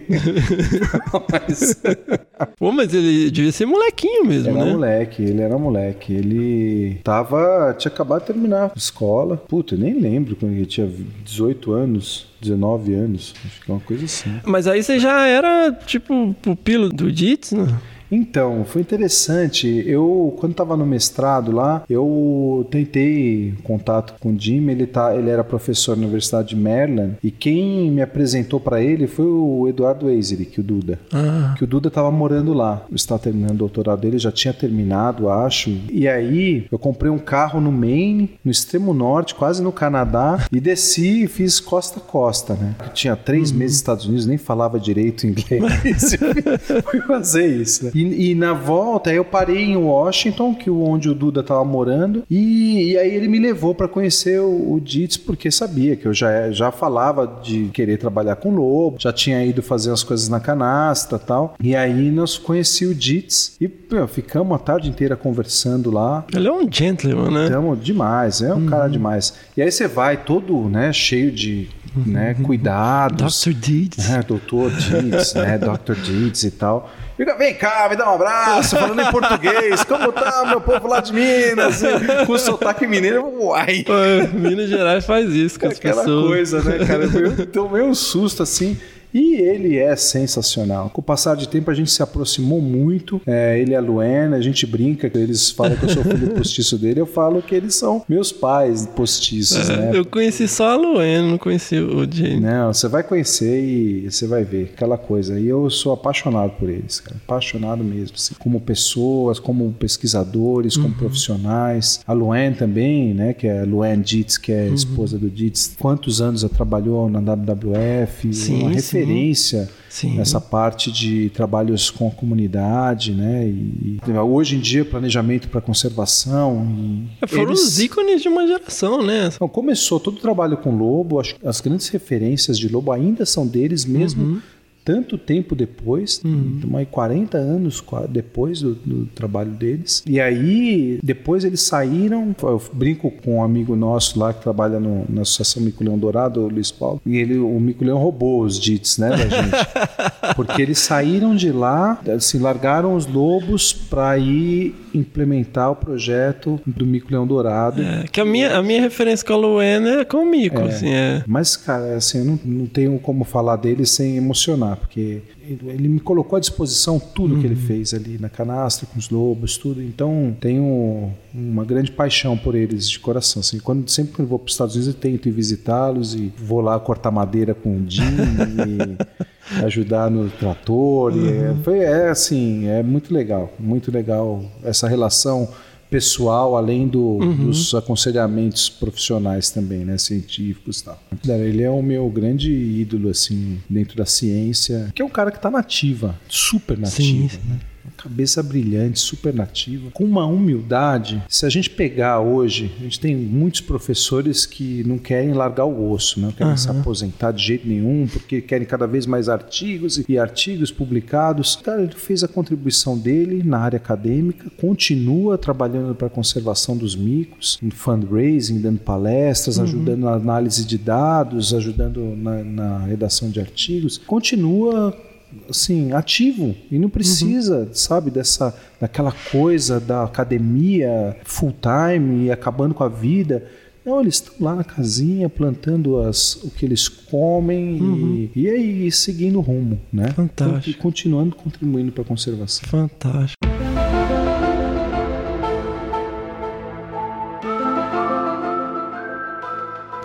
mas... Pô, mas ele devia ser molequinho mesmo, ele né? Era moleque, ele era moleque. Ele tava. Tinha acabado de terminar a escola. Puta, eu nem lembro quando ele tinha 18 anos. 19 anos, acho que é uma coisa assim. Mas aí você já era, tipo, pupilo do Jits, né? Então, foi interessante. Eu, quando estava no mestrado lá, eu tentei contato com o Jim. Ele, tá, ele era professor na Universidade de Maryland. E quem me apresentou para ele foi o Eduardo Eiserick, o Duda. Ah. Que o Duda estava morando lá. Estava terminando o doutorado dele, já tinha terminado, acho. E aí, eu comprei um carro no Maine, no extremo norte, quase no Canadá. E desci e fiz costa a costa, né? Eu tinha três uhum. meses nos Estados Unidos, nem falava direito inglês. Fui fazer isso, né? E, e, na volta eu parei em Washington, que onde o Duda estava morando, e, e, aí ele me levou para conhecer o, o Dits, porque sabia que eu já, já falava de querer trabalhar com lobo, já tinha ido fazer as coisas na canastra tal. E aí nós conheci o Dits e meu, ficamos a tarde inteira conversando lá. Ele é um gentleman, né? Então, demais, é um uhum. cara demais. E aí você vai todo, né, cheio de né, uhum. cuidados. Dr. Deeds. É, Doutor Deeds, né, Dr. Deeds e tal. Fica, vem cá, me dá um abraço, falando em português. Como tá, meu povo lá de Minas? Com sotaque mineiro, uai. Minas Gerais faz isso com é as aquela pessoas. coisa, né, cara? Eu tomei um susto assim. E ele é sensacional. Com o passar de tempo, a gente se aproximou muito. É, ele e a Luana, a gente brinca, eles falam que eu sou filho postiço dele, eu falo que eles são meus pais postiços, é, né? Eu conheci só a Luana, não conheci o Jane. Não, você vai conhecer e você vai ver aquela coisa. E eu sou apaixonado por eles, cara. Apaixonado mesmo. Assim. Como pessoas, como pesquisadores, como uhum. profissionais. A Luana também, né? Que é a Luana Dietz, que é a uhum. esposa do Dietz. Quantos anos ela trabalhou na WWF? Sim, uma sim referência Sim. nessa parte de trabalhos com a comunidade, né? E, hoje em dia planejamento para conservação. E é, Foram eles... os ícones de uma geração, né? Então, começou todo o trabalho com lobo. Acho que as grandes referências de lobo ainda são deles mesmo. Uhum tanto tempo depois, uhum. mais 40 anos depois do, do, trabalho deles. E aí, depois eles saíram. Eu brinco com um amigo nosso lá que trabalha no, na Associação Mico Leão Dourado, o Luiz Paulo, e ele, o Mico Leão roubou os dits, né, da gente. Porque eles saíram de lá, assim, largaram os lobos para ir implementar o projeto do Mico Leão Dourado. É, que a minha, a minha referência com a Luana é com o Mico, é, assim, é. Mas, cara, assim, eu não, não tenho como falar dele sem emocionar, porque ele me colocou à disposição tudo uhum. que ele uhum. fez ali na canastra, com os lobos, tudo. Então, tenho uma grande paixão por eles de coração. Assim, quando, sempre que eu vou para os Estados Unidos, eu tento ir visitá-los e vou lá cortar madeira com o Jim e ajudar no trator. Uhum. E é, foi, é assim, é muito legal, muito legal essa relação pessoal, além do, uhum. dos aconselhamentos profissionais também, né, científicos e tal. Ele é o meu grande ídolo, assim, dentro da ciência, que é um cara que está nativa, super nativa, sim. Né? Cabeça brilhante, super nativa, com uma humildade. Se a gente pegar hoje, a gente tem muitos professores que não querem largar o osso, não querem uhum. se aposentar de jeito nenhum, porque querem cada vez mais artigos e artigos publicados. Cara, ele fez a contribuição dele na área acadêmica, continua trabalhando para a conservação dos micos, em fundraising, dando palestras, uhum. ajudando na análise de dados, ajudando na, na redação de artigos, continua assim, ativo e não precisa, uhum. sabe, dessa daquela coisa da academia full time e acabando com a vida. Não, eles estão lá na casinha plantando as, o que eles comem uhum. e, e aí seguindo o rumo, né? Fantástico. E continuando contribuindo para a conservação. Fantástico.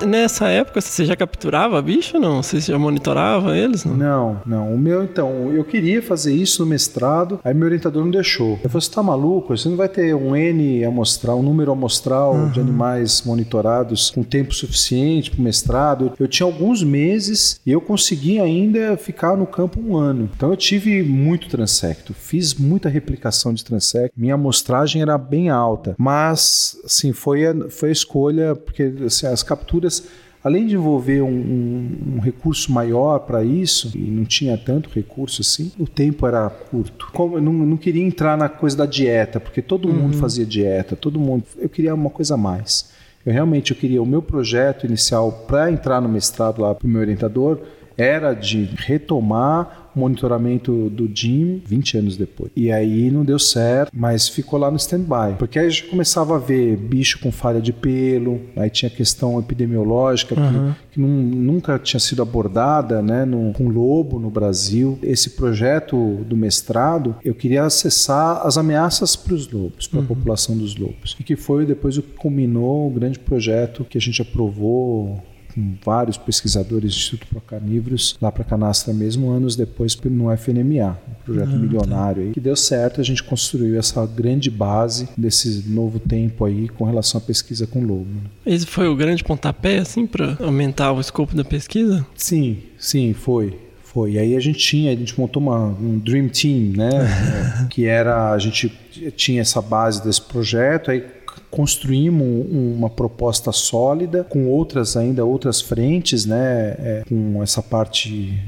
Nessa época você já capturava bicho não? Você já monitorava eles? Não, não. não. O meu, então, eu queria fazer isso no mestrado, aí meu orientador não deixou. Eu falei, você tá maluco? Você não vai ter um N amostral, um número amostral uhum. de animais monitorados com tempo suficiente para o mestrado. Eu tinha alguns meses e eu consegui ainda ficar no campo um ano. Então eu tive muito transecto, fiz muita replicação de transecto, minha amostragem era bem alta, mas assim, foi a, foi a escolha, porque assim, as capturas além de envolver um, um, um recurso maior para isso, e não tinha tanto recurso assim, o tempo era curto. Como eu não, não queria entrar na coisa da dieta, porque todo uhum. mundo fazia dieta, todo mundo. Eu queria uma coisa a mais. Eu realmente eu queria o meu projeto inicial para entrar no mestrado lá para o meu orientador era de retomar monitoramento do Jim 20 anos depois. E aí não deu certo, mas ficou lá no stand-by. Porque aí a gente começava a ver bicho com falha de pelo, aí tinha questão epidemiológica uhum. que, que nunca tinha sido abordada né, no, com lobo no Brasil. Esse projeto do mestrado, eu queria acessar as ameaças para os lobos, para a uhum. população dos lobos. E que foi depois o que culminou o grande projeto que a gente aprovou com vários pesquisadores do Instituto Procarnívoros lá para Canastra mesmo, anos depois no FNMA, um projeto ah, tá. milionário aí, que deu certo, a gente construiu essa grande base desse novo tempo aí com relação à pesquisa com lobo. Né? Esse foi o grande pontapé, assim, para aumentar o escopo da pesquisa? Sim, sim, foi. Foi. E aí a gente tinha, a gente montou uma, um Dream Team, né? que era, a gente tinha essa base desse projeto, aí construímos uma proposta sólida com outras ainda outras frentes, né, é, com essa parte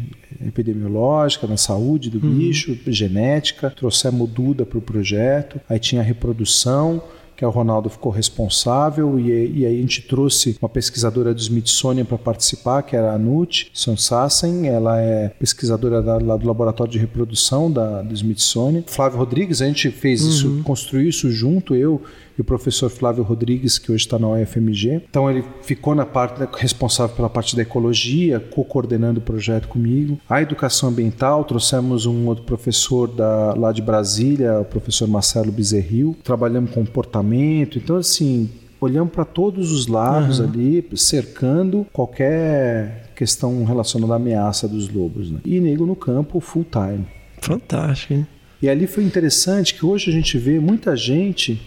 epidemiológica, na saúde do uhum. bicho, genética, trouxemos Duda para o projeto, aí tinha a reprodução, que o Ronaldo ficou responsável, e, e, aí a gente trouxe uma pesquisadora do Smithsonian para participar, que era a Nut Sonsassen, ela é pesquisadora da, lá do Laboratório de Reprodução da, do Smithsonian. Flávio Rodrigues, a gente fez uhum. isso, construiu isso junto, eu e o professor Flávio Rodrigues, que hoje está na UFMG. Então ele ficou na parte responsável pela parte da ecologia, co-coordenando o projeto comigo. A educação ambiental, trouxemos um outro professor da, lá de Brasília, o professor Marcelo Bezerril. Trabalhamos comportamento. Então, assim, olhamos para todos os lados uhum. ali, cercando qualquer questão relacionada à ameaça dos lobos. Né? E nego no campo full time. Fantástico, hein? E ali foi interessante que hoje a gente vê muita gente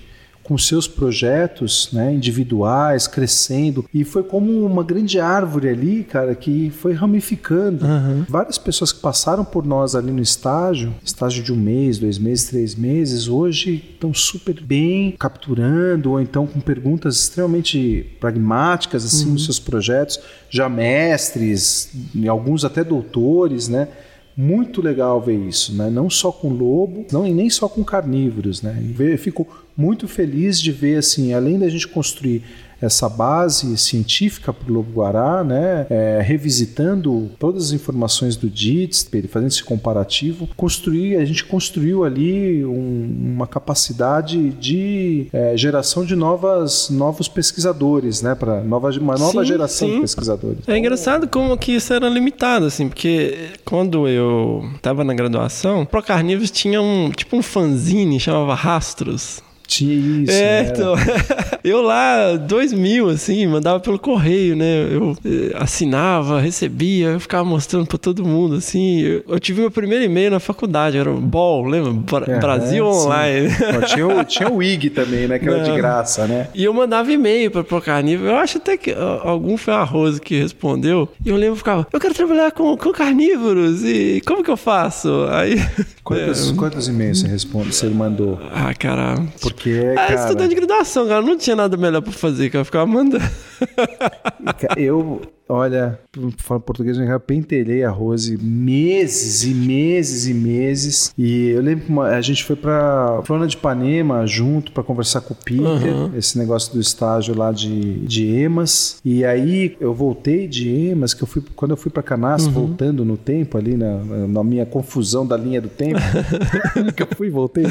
com seus projetos né, individuais, crescendo. E foi como uma grande árvore ali, cara, que foi ramificando. Uhum. Várias pessoas que passaram por nós ali no estágio, estágio de um mês, dois meses, três meses, hoje estão super bem capturando, ou então com perguntas extremamente pragmáticas assim uhum. nos seus projetos, já mestres, alguns até doutores, né? Muito legal ver isso, né? Não só com lobo, não e nem só com carnívoros, né? Eu fico muito feliz de ver assim, além da gente construir essa base científica para o lobo-guará, né, é, revisitando todas as informações do DITS, fazendo esse comparativo, construir, a gente construiu ali um, uma capacidade de é, geração de novas, novos pesquisadores, né, para nova, uma nova sim, geração sim. de pesquisadores. É engraçado como que isso era limitado, assim, porque quando eu estava na graduação, Pro Carnívoros tinha um tipo um fanzine chamava Rastros. Tinha isso. É, então. eu lá, dois mil, assim, mandava pelo correio, né? Eu eh, assinava, recebia, eu ficava mostrando pra todo mundo, assim. Eu, eu tive meu primeiro e-mail na faculdade, era o BOL, lembra? Bra é, Brasil é, Online. tinha, o, tinha o IG também, né? Que era de graça, né? E eu mandava e-mail pra Procarnível. Eu acho até que algum foi a Rose que respondeu. E eu lembro, ficava, eu quero trabalhar com, com carnívoros, e como que eu faço? Aí. Quantos, é, quantos e-mails você responde, você mandou? Ah, cara. Porque, é, cara... estudante de graduação, cara. Não tinha nada melhor pra fazer, cara. Eu ficava mandando. Eu, Olha, falo português, eu pentelhei a Rose meses e meses e meses. E eu lembro que a gente foi pra Flona de Ipanema junto para conversar com o Peter, uhum. esse negócio do estágio lá de, de EMAS. E aí eu voltei de EMAS, que eu fui, quando eu fui para Canastra, uhum. voltando no tempo ali, na, na minha confusão da linha do tempo, que eu fui e voltei.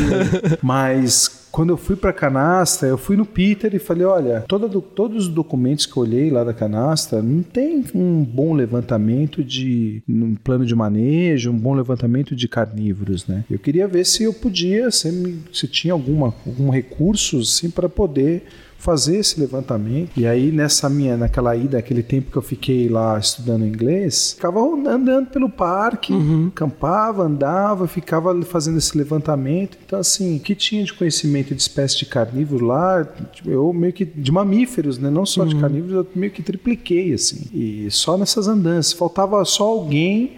Mas quando eu fui para Canastra, eu fui no Peter e falei: olha, todo, todos os documentos que eu olhei lá da Canastra não tem tem um bom levantamento de um plano de manejo, um bom levantamento de carnívoros, né? Eu queria ver se eu podia, se, se tinha alguma, algum recurso assim para poder fazer esse levantamento. E aí nessa minha, naquela ida, aquele tempo que eu fiquei lá estudando inglês, ficava andando pelo parque, Uhum. campava, andava, ficava fazendo esse levantamento. Então assim, o que tinha de conhecimento de espécie de carnívoro lá, eu meio que de mamíferos, né? Não só de Uhum. carnívoros, eu meio que tripliquei assim. E só nessas andanças, faltava só alguém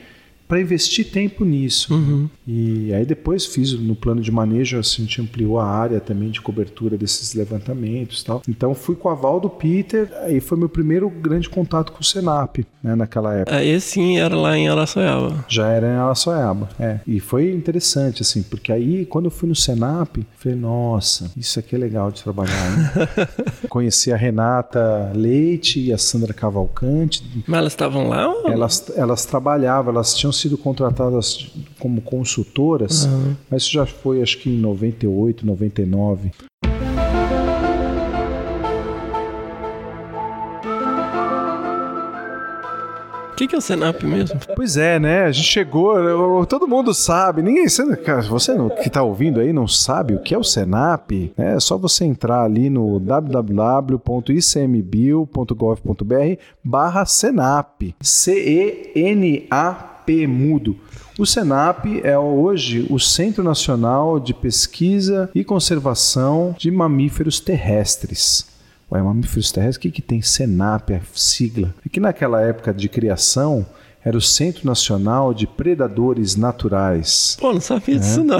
para investir tempo nisso. Uhum. E aí depois fiz no plano de manejo, assim, a gente ampliou a área também de cobertura desses levantamentos e tal. Então fui com o aval do Peter, aí foi meu primeiro grande contato com o Senap, né, naquela época. Aí sim era lá em Araçoiaba. Já era em Araçoiaba, é. E foi interessante, assim, porque aí quando eu fui no Senap, falei, nossa, isso aqui é legal de trabalhar, hein? Conheci a Renata Leite e a Sandra Cavalcante, Mas elas estavam lá? ou- elas, elas trabalhavam, elas tinham sido contratadas como consultoras, mas isso já foi acho que em 98, 99. O que, que é o Senap mesmo? Pois é, né? A gente chegou, todo mundo sabe, ninguém, você, que está ouvindo aí não sabe o que é o Senap, é só você entrar ali no www.icmbil.gov.br barra Senap, C-E-N-A-P mudo. O Senap é hoje o Centro Nacional de Pesquisa e Conservação de Mamíferos Terrestres. Ué, mamíferos terrestres, o que, que tem Senap, a sigla? É que naquela época de criação era o Centro Nacional de Predadores Naturais. Pô, não sabia disso não.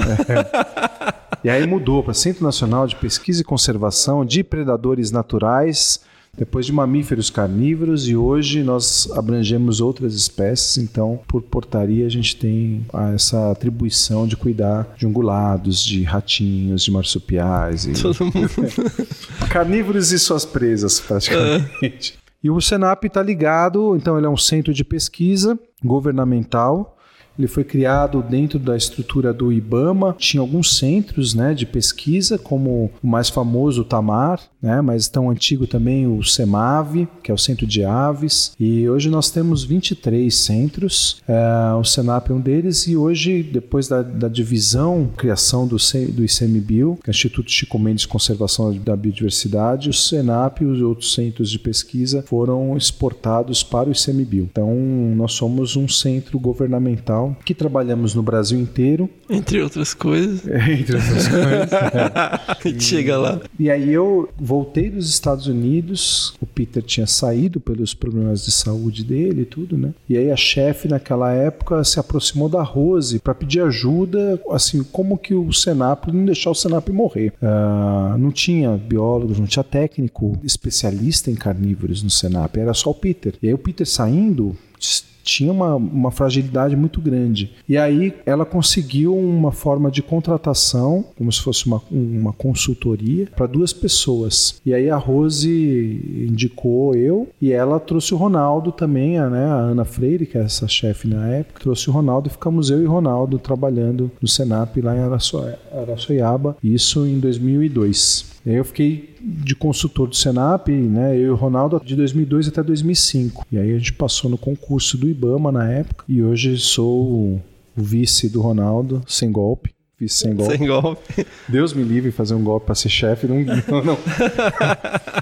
E aí mudou para Centro Nacional de Pesquisa e Conservação de Predadores Naturais, depois de mamíferos carnívoros, e hoje nós abrangemos outras espécies, então, por portaria, a gente tem ah, essa atribuição de cuidar de ungulados, de ratinhos, de marsupiais. E... Todo mundo. Carnívoros e suas presas, praticamente. E o Senap está ligado, então ele é um centro de pesquisa governamental. Ele foi criado dentro da estrutura do IBAMA. Tinha alguns centros né, de pesquisa, como o mais famoso, o TAMAR, né, mas tão antigo também o CEMAV, que é o Centro de Aves. E hoje nós temos 23 centros. É, o Senap é um deles. E hoje, depois da, da divisão, criação do, do ICMBio, que é o Instituto Chico Mendes de Conservação da Biodiversidade, o Senap e os outros centros de pesquisa foram exportados para o ICMBio. Então, nós somos um centro governamental que trabalhamos no Brasil inteiro, Entre outras coisas. entre outras coisas. A gente chega lá. E aí eu voltei dos Estados Unidos, o Peter tinha saído pelos problemas de saúde dele e tudo, né? E aí a chefe naquela época se aproximou da Rose para pedir ajuda, assim, como que o Senap, não deixar o Senap morrer. Ah, não tinha biólogos, não tinha técnico especialista em carnívoros no Senap, era só o Peter. E aí o Peter saindo, tinha uma, uma fragilidade muito grande. E aí ela conseguiu uma forma de contratação, como se fosse uma, uma consultoria, para duas pessoas. E aí a Rose indicou eu e ela trouxe o Ronaldo também, a, né, a Ana Freire, que é essa chefe na época, trouxe o Ronaldo e ficamos eu e Ronaldo trabalhando no Senap lá em Araço- Araçoiaba, isso em 2002. E aí eu fiquei de consultor do Senap, né, eu e o Ronaldo, de 2002 até 2005. E aí a gente passou no concurso do IBAMA na época e hoje sou o vice do Ronaldo, sem golpe. Sem golpe. Sem golpe. Deus me livre fazer um golpe para ser chefe. Não, não, não.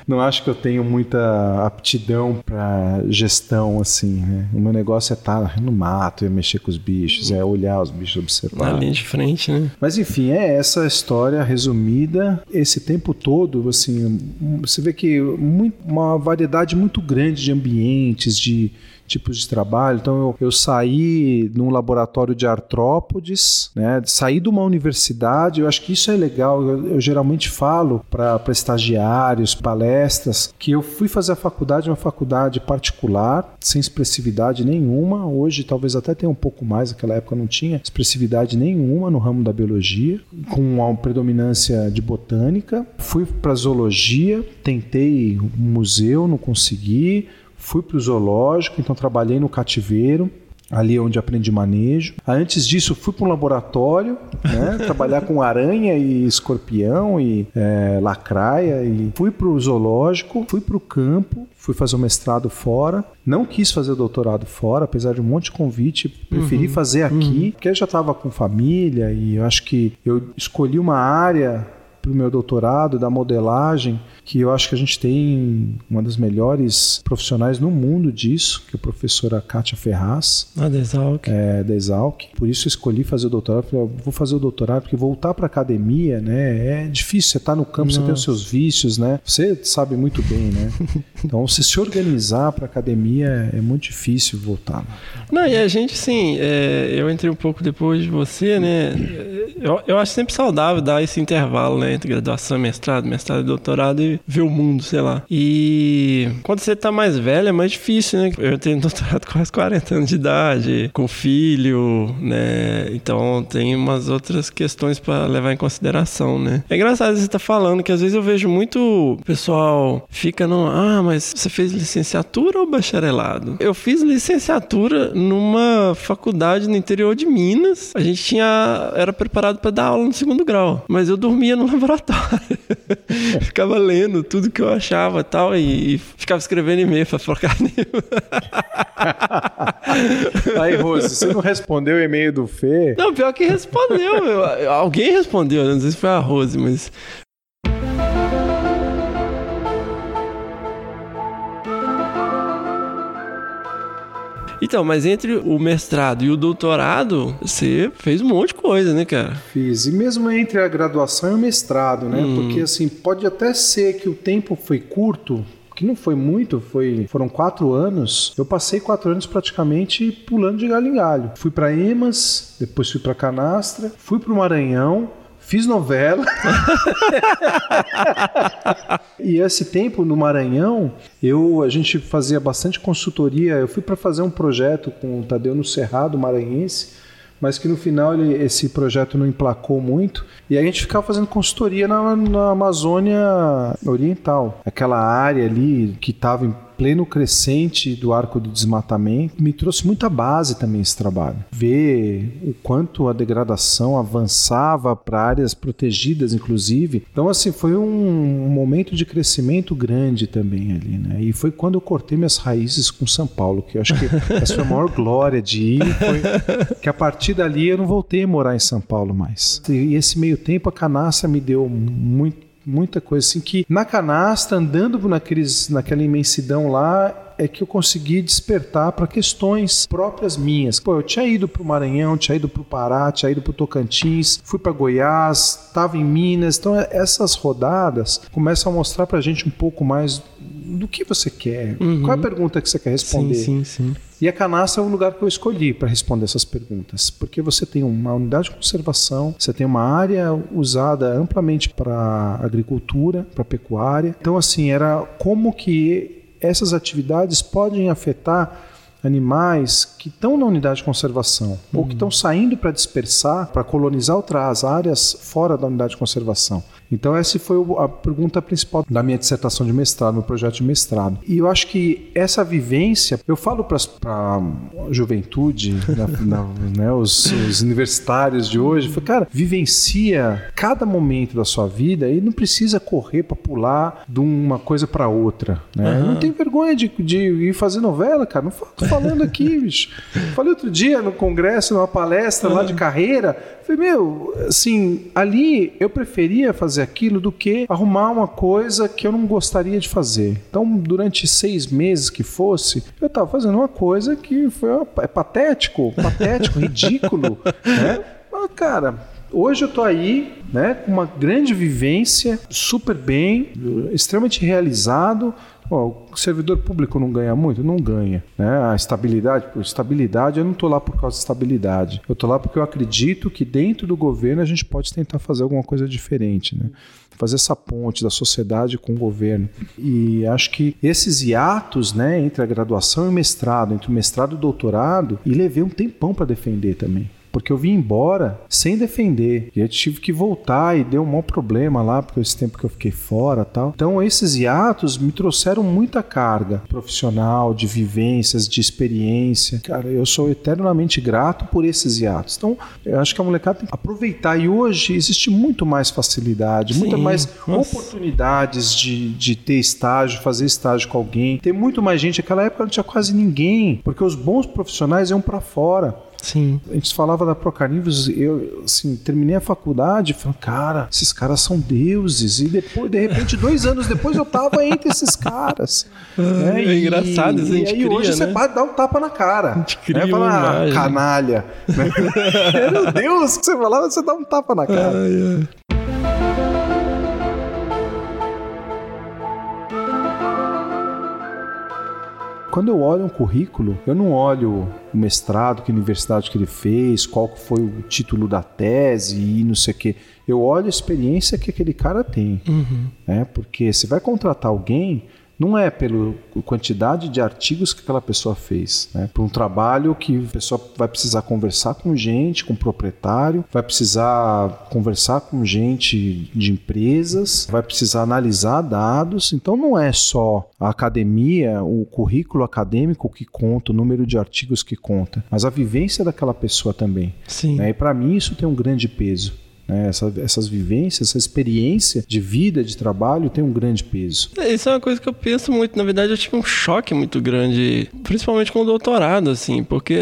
Não acho que eu tenho muita aptidão para gestão assim. Né? O meu negócio é estar no mato, é mexer com os bichos, é olhar os bichos, Na observar. linha de frente, né? Mas enfim, é essa história resumida. Esse tempo todo, assim, você vê que uma variedade muito grande de ambientes, de tipos de trabalho. Então eu, eu saí num laboratório de artrópodes, né? Saí de uma universidade. Eu acho que isso é legal. Eu, eu geralmente falo para estagiários, palestras, que eu fui fazer a faculdade, uma faculdade particular, sem expressividade nenhuma. Hoje talvez até tenha um pouco mais. Naquela época não tinha expressividade nenhuma no ramo da biologia, com uma predominância de botânica. Fui para zoologia, tentei um museu, não consegui. Fui para o zoológico, então trabalhei no cativeiro, ali onde aprendi manejo. Antes disso, fui para um laboratório, né, trabalhar com aranha e escorpião e é, lacraia. E fui para o zoológico, fui para o campo, fui fazer o mestrado fora. Não quis fazer o doutorado fora, apesar de um monte de convite. Preferi fazer aqui, porque eu já estava com família e eu acho que eu escolhi uma área para o meu doutorado da modelagem, que eu acho que a gente tem uma das melhores profissionais no mundo disso, que é a professora Kátia Ferraz. Ah, da Exalc. É, da Exalc. Por isso eu escolhi fazer o doutorado. Falei, vou fazer o doutorado, porque voltar para academia, né, é difícil. Você está no campo, Nossa. você tem os seus vícios, né? Você sabe muito bem, né? Então, se se organizar para academia é muito difícil voltar. Não, e a gente, sim, é, eu entrei um pouco depois de você, né? Eu, eu acho sempre saudável dar esse intervalo, né? Entre graduação, mestrado, mestrado e doutorado e ver o mundo, sei lá. E quando você tá mais velho é mais difícil, né? Eu tenho doutorado com quase 40 anos de idade, com filho, né? Então tem umas outras questões para levar em consideração, né? É engraçado você tá falando que às vezes eu vejo muito pessoal fica no, ah, mas você fez licenciatura ou bacharelado? Eu fiz licenciatura numa faculdade no interior de Minas. A gente tinha era preparado para dar aula no segundo grau, mas eu dormia no laboratório. Ficava lendo tudo que eu achava tal, e, e ficava escrevendo e-mail pra focar nenhuma. Aí, Rose, você não respondeu o e-mail do Fê? Não, pior que respondeu. Meu. Alguém respondeu, não sei se foi a Rose, mas Então, mas entre o mestrado e o doutorado, você fez um monte de coisa, né, cara? Fiz. E mesmo entre a graduação e o mestrado, né? Hum. Porque, assim, pode até ser que o tempo foi curto, que não foi muito, foi, foram quatro anos. Eu passei quatro anos praticamente pulando de galho em galho. Fui para Emas, depois fui para Canastra, fui para o Maranhão, fiz novela. e esse tempo no Maranhão, eu a gente fazia bastante consultoria. Eu fui para fazer um projeto com o Tadeu no Cerrado Maranhense, mas que no final ele, esse projeto não emplacou muito. E a gente ficava fazendo consultoria na, na Amazônia Oriental, aquela área ali que estava em pleno crescente do arco do desmatamento, me trouxe muita base também esse trabalho. Ver o quanto a degradação avançava para áreas protegidas, inclusive. Então, assim, foi um momento de crescimento grande também ali, né? E foi quando eu cortei minhas raízes com São Paulo, que eu acho que essa foi a maior glória de ir, foi que a partir dali eu não voltei a morar em São Paulo mais. E esse meio tempo a canastra me deu muito muita coisa assim que na canastra andando naqueles naquela imensidão lá é que eu consegui despertar para questões próprias minhas. Pô, eu tinha ido para o Maranhão, tinha ido para o Pará, tinha ido para o Tocantins, fui para Goiás, estava em Minas. Então essas rodadas começam a mostrar para a gente um pouco mais do que você quer. Uhum. Qual é a pergunta que você quer responder? Sim, sim, sim. E a canastra é o lugar que eu escolhi para responder essas perguntas, porque você tem uma unidade de conservação, você tem uma área usada amplamente para agricultura, para pecuária. Então, assim, era como que essas atividades podem afetar animais que estão na unidade de conservação uhum. ou que estão saindo para dispersar, para colonizar outras áreas fora da unidade de conservação. Então essa foi a pergunta principal da minha dissertação de mestrado, meu projeto de mestrado. E eu acho que essa vivência, eu falo para a juventude, na, na, né, os, os, universitários de hoje, foi, cara, vivencia cada momento da sua vida e não precisa correr para pular de uma coisa para outra. Né? Uhum. Não tem vergonha de, de ir fazer novela, cara. Não tô falando aqui, bicho. Falei outro dia no congresso, numa palestra uhum. lá de carreira, falei, meu, assim, ali eu preferia fazer aquilo do que arrumar uma coisa que eu não gostaria de fazer. Então, durante seis meses que fosse, eu estava fazendo uma coisa que foi é patético, patético, ridículo, né? Mas, cara, hoje eu tô aí, né, com uma grande vivência, super bem, extremamente realizado, Bom, o servidor público não ganha muito? Não ganha. Né? A estabilidade, estabilidade, eu não estou lá por causa de estabilidade. Eu estou lá porque eu acredito que dentro do governo a gente pode tentar fazer alguma coisa diferente. Né? Fazer essa ponte da sociedade com o governo. E acho que esses hiatos né, entre a graduação e o mestrado, entre o mestrado e o doutorado, e levei um tempão para defender também porque eu vim embora sem defender. E eu tive que voltar e deu um mau problema lá, porque esse tempo que eu fiquei fora tal. Então, esses hiatos me trouxeram muita carga profissional, de vivências, de experiência. Cara, eu sou eternamente grato por esses hiatos. Então, eu acho que a molecada tem que aproveitar. E hoje existe muito mais facilidade, muita mais Nossa. oportunidades de, de ter estágio, fazer estágio com alguém. Tem muito mais gente. Naquela época não tinha quase ninguém, porque os bons profissionais iam para fora. Sim. A gente falava da Procarnívoros, eu assim, terminei a faculdade, falando, cara, esses caras são deuses. E depois, de repente, dois anos depois, eu tava entre esses caras. né? É engraçado isso, a E gente aí cria, hoje você né? pode dar um tapa na cara. A gente cria uma Fala, ah, canalha. né? Meu Deus, que você falava, você dá um tapa na cara. Quando eu olho um currículo, eu não olho o mestrado, que universidade que ele fez, qual foi o título da tese e não sei o quê. Eu olho a experiência que aquele cara tem. né? Porque você vai contratar alguém, não é pela quantidade de artigos que aquela pessoa fez, né? Por um trabalho que a pessoa vai precisar conversar com gente, com proprietário, vai precisar conversar com gente de empresas, vai precisar analisar dados. Então não é só a academia, o currículo acadêmico que conta, o número de artigos que conta, mas a vivência daquela pessoa também. Sim. né? E para mim isso tem um grande peso. Né? Essa- essas vivências, essa experiência de vida, de trabalho tem um grande peso. Isso é uma coisa que eu penso muito. Na verdade, eu tive um choque muito grande, principalmente com o doutorado, assim, porque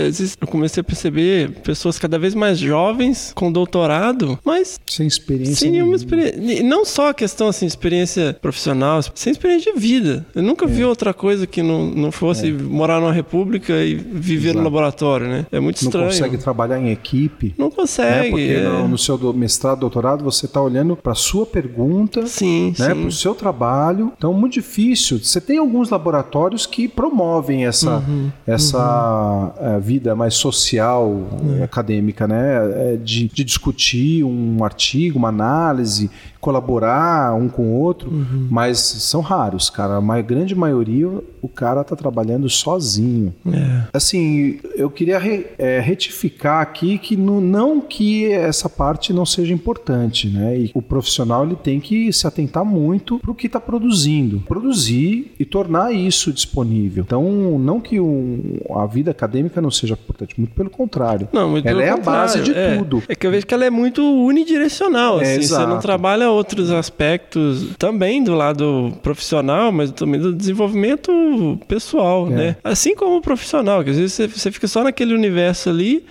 eu comecei a perceber pessoas cada vez mais jovens com doutorado, mas Sem experiência. sem nenhuma experiência. Não só a questão, assim, experiência profissional, sem experiência de vida. Eu nunca vi outra coisa que não, não fosse morar numa república e viver no Exato. laboratório, né? É muito Não estranho. consegue trabalhar em equipe. Não né? consegue. Porque é. no, no seu do- mestrado, doutorado, você está olhando para sua pergunta, Sim, né, para o seu trabalho. Então, muito difícil. Você tem alguns laboratórios que promovem essa, Uhum, essa eh, vida mais social, É. eh, acadêmica, né? eh, De, de discutir um artigo, uma análise, colaborar um com o outro, Uhum. mas são raros, cara. A grande maioria, o cara está trabalhando sozinho. É. Assim, eu queria re- é, retificar aqui que no- não que essa parte não seja importante, né? E o profissional ele tem que se atentar muito para o que está produzindo, produzir e tornar isso disponível. Então, não que o- a vida acadêmica não seja importante, muito pelo contrário. Não, muito ela pelo é a contrário, base de é. tudo. É que eu vejo que ela é muito unidirecional, É, assim. Você não exato. Outros aspectos também do lado profissional, mas também do desenvolvimento pessoal, É. né? Assim como o profissional, que às vezes você, você fica só naquele universo ali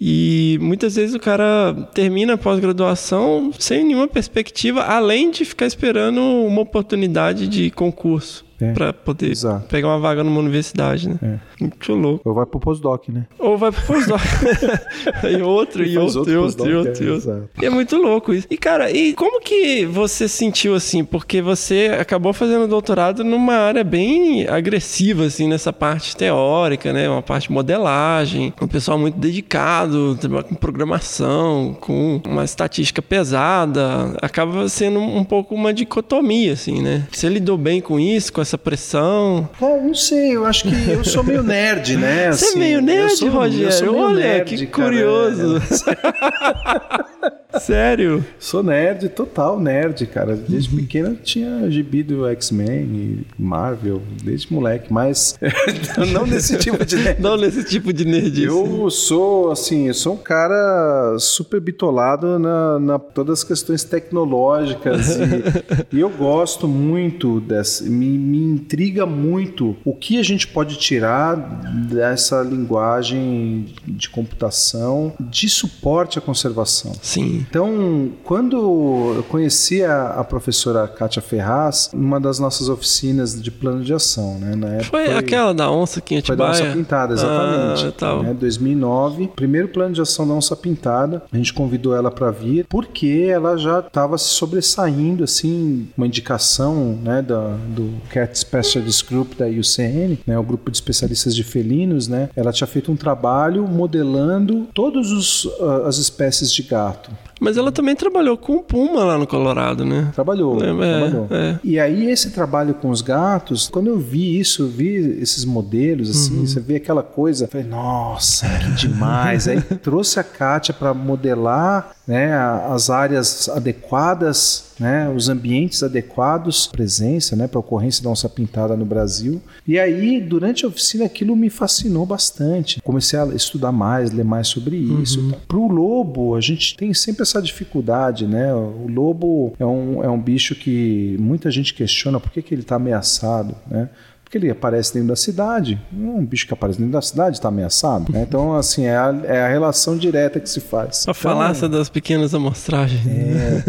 e muitas vezes o cara termina a pós-graduação sem nenhuma perspectiva, além de ficar esperando uma oportunidade de concurso. É, Pra poder exato. pegar uma vaga numa universidade, né? É. Muito louco. Ou vai pro postdoc, né? Ou vai pro pós-doc. e outro, e Faz outro, e outro, postdoc, e outro, é, e outro. E é muito louco isso. E, cara, e como que você sentiu assim? Porque você acabou fazendo doutorado numa área bem agressiva, assim, nessa parte teórica, né? Uma parte de modelagem, um pessoal muito dedicado, trabalha com programação, com uma estatística pesada. Acaba sendo um pouco uma dicotomia, assim, né? Você lidou bem com isso, com essa pressão? É, não sei, eu acho que eu sou meio nerd, né? Você é assim, meio eu nerd, sou- eu Rogério? sou meio Olha, nerd, que cara. Sério? Sou nerd, total nerd, cara. Desde pequeno eu tinha gibi do X-Men e Marvel, desde moleque, mas não nesse tipo de nerd. Não nesse tipo de nerdice. Eu sou, assim, eu sou um cara super bitolado na, na todas as questões tecnológicas e, e eu gosto muito dessa, me, me intriga muito o que a gente pode tirar dessa linguagem de computação de suporte à conservação. Sim. Então, quando eu conheci a, a professora Kátia Ferraz, numa das nossas oficinas de plano de ação, né? Na época Foi, aquela da onça aqui em foi da onça pintada, exatamente. Ah, tal. Né, 2009, primeiro plano de ação da onça pintada. A gente convidou ela para vir porque ela já estava se sobressaindo, assim, uma indicação, né, da, do Cat Specialist Group da IUCN, né, o grupo de especialistas de felinos, né. Ela tinha feito um trabalho modelando todas as espécies de gato. Mas ela também trabalhou com o Puma lá no Colorado, né? Trabalhou, É, trabalhou. é. E aí esse trabalho com os gatos, quando eu vi isso, eu vi esses modelos assim, Uhum. você vê aquela coisa, eu falei, nossa, que demais. aí trouxe a Kátia para modelar, né, as áreas adequadas, né, os ambientes adequados, presença, né, para ocorrência da onça pintada no Brasil. E aí, durante a oficina, aquilo me fascinou bastante. Comecei a estudar mais, ler mais sobre isso. Para o lobo, a gente tem sempre essa dificuldade, né? O lobo é um, é um bicho que muita gente questiona por que, que ele está ameaçado, né? Por Porque ele aparece dentro da cidade, um bicho que aparece dentro da cidade está ameaçado. Né? Então, assim, é a, é a, relação direta que se faz. A então, falácia das pequenas amostragens. É.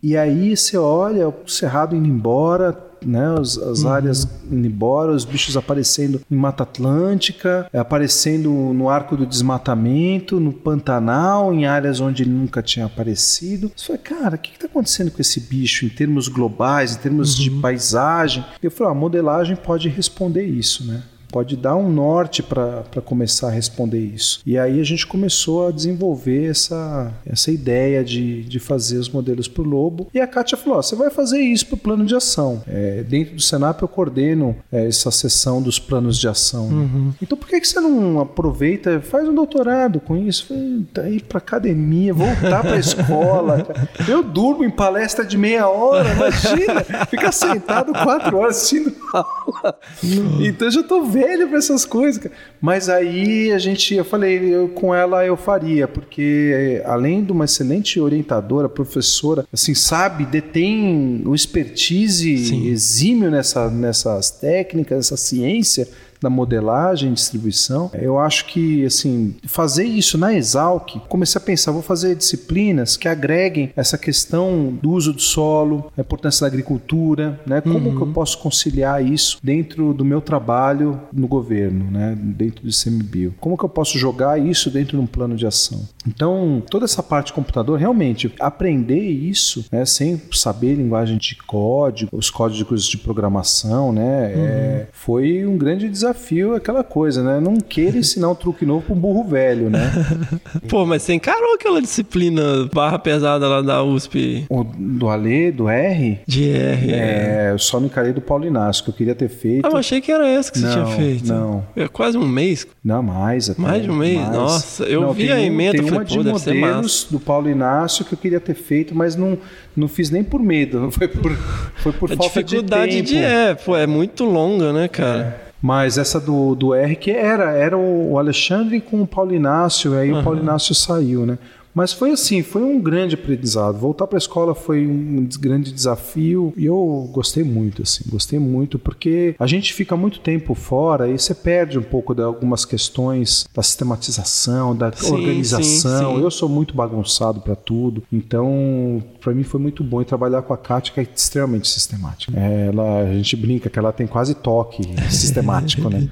e aí você olha o cerrado indo embora, né? As, as uhum. áreas indo embora, os bichos aparecendo em Mata Atlântica, aparecendo no arco do desmatamento, no Pantanal, em áreas onde ele nunca tinha aparecido. Você fala, cara, o que está acontecendo com esse bicho em termos globais, em termos uhum. de paisagem? Eu falei, a modelagem pode responder isso, né? Pode dar um norte para começar a responder isso. E aí a gente começou a desenvolver essa, essa ideia de, de fazer os modelos para o lobo. E a Kátia falou: você vai fazer isso para o plano de ação. É, dentro do Senap eu coordeno é, essa sessão dos planos de ação. Né? Uhum. Então por que, que você não aproveita, faz um doutorado com isso? Tá ir para academia, voltar para a escola. Eu durmo em palestra de meia hora, imagina, ficar sentado quatro horas assistindo aula. Então eu já estou velho para essas coisas. Cara. Mas aí a gente, eu falei, eu, com ela eu faria, porque além de uma excelente orientadora, professora, assim, sabe, detém o expertise Sim. exímio nessa, nessas técnicas, essa ciência da modelagem, distribuição. Eu acho que, assim, fazer isso na Exalc, comecei a pensar, vou fazer disciplinas que agreguem essa questão do uso do solo, a importância da agricultura, né? Como uhum. que eu posso conciliar isso dentro do meu trabalho no governo, né? Dentro do CMBio. Como que eu posso jogar isso dentro de um plano de ação? Então, toda essa parte de computador, realmente, aprender isso, né? Sem saber linguagem de código, os códigos de programação, né? Uhum. É, foi um grande desafio desafio é aquela coisa, né? Não queira ensinar um truque novo para um burro velho, né? Pô, mas você encarou aquela disciplina barra pesada lá da USP? O, do Alê, do R? De R. É, é. só não encarei do Paulo Inácio, que eu queria ter feito. Ah, eu achei que era essa que você não, tinha feito. Não. É quase um mês. Não, mais até. Mais de um mês? Mais. Nossa, eu não, vi a emenda. Tem uma falei, de modelos do Paulo Inácio que eu queria ter feito, mas não, não fiz nem por medo. Foi por, foi por a falta de tempo. dificuldade de... É, pô, é muito longa, né, cara? É. Mas essa do, do R que era, era o Alexandre com o Paulo Inácio, aí uhum. o Paulo Inácio saiu, né? Mas foi assim, foi um grande aprendizado. Voltar para a escola foi um grande desafio e eu gostei muito, assim, gostei muito porque a gente fica muito tempo fora e você perde um pouco de algumas questões da sistematização, da sim, organização. Sim, sim. Eu sou muito bagunçado para tudo, então para mim foi muito bom e trabalhar com a Kátia que é extremamente sistemática. Ela, a gente brinca que ela tem quase toque sistemático, né?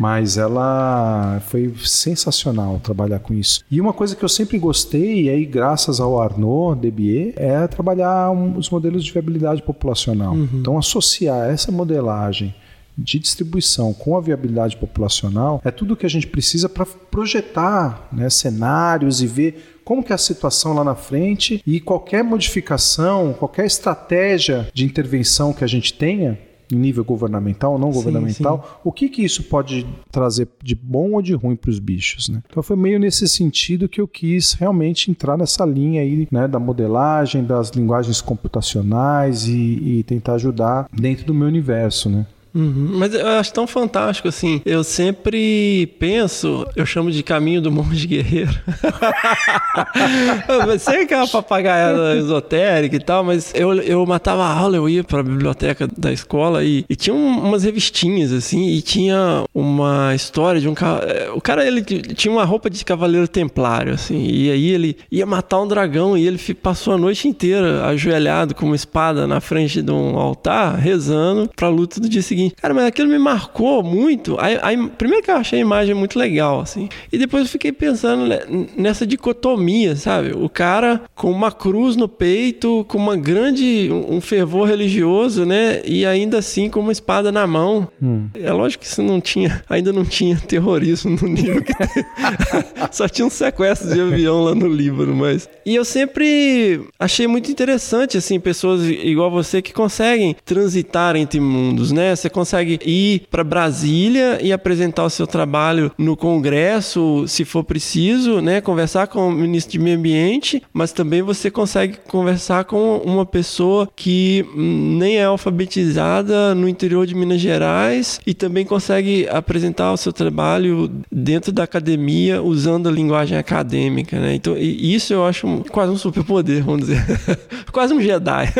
Mas ela foi sensacional trabalhar com isso. E uma coisa que eu sempre gostei gostei, e aí graças ao Arnaud Debier, é trabalhar um, os modelos de viabilidade populacional. Uhum. Então associar essa modelagem de distribuição com a viabilidade populacional é tudo que a gente precisa para projetar né, cenários e ver como que é a situação lá na frente e qualquer modificação, qualquer estratégia de intervenção que a gente tenha nível governamental ou não governamental, sim, sim. o que que isso pode trazer de bom ou de ruim para os bichos, né? Então foi meio nesse sentido que eu quis realmente entrar nessa linha aí, né, da modelagem, das linguagens computacionais e, e tentar ajudar dentro do meu universo, né? Uhum. Mas eu acho tão fantástico, assim. Eu sempre penso, eu chamo de caminho do monge guerreiro. eu sei que é uma papagaia esotérica e tal, mas eu, eu matava a aula, eu ia para a biblioteca da escola e, e tinha um, umas revistinhas, assim, e tinha uma história de um cara. O cara, ele tinha uma roupa de cavaleiro templário, assim, e aí ele ia matar um dragão e ele passou a noite inteira ajoelhado com uma espada na frente de um altar, rezando pra luta do dia seguinte assim, cara, mas aquilo me marcou muito. Aí, aí, primeiro que eu achei a imagem muito legal, assim. E depois eu fiquei pensando nessa dicotomia, sabe? O cara com uma cruz no peito, com uma grande, um fervor religioso, né? E ainda assim com uma espada na mão. Hum. É lógico que isso não tinha, ainda não tinha terrorismo no nível que. Só tinha um sequestro de avião lá no Líbano, mas... E eu sempre achei muito interessante, assim, pessoas igual você que conseguem transitar entre mundos, né? Você consegue ir para Brasília e apresentar o seu trabalho no Congresso, se for preciso, né? Conversar com o ministro de Meio Ambiente, mas também você consegue conversar com uma pessoa que nem é alfabetizada no interior de Minas Gerais e também consegue apresentar o seu trabalho dentro da academia usando a linguagem acadêmica, né? Então, isso eu acho quase um superpoder, vamos dizer. quase um Jedi.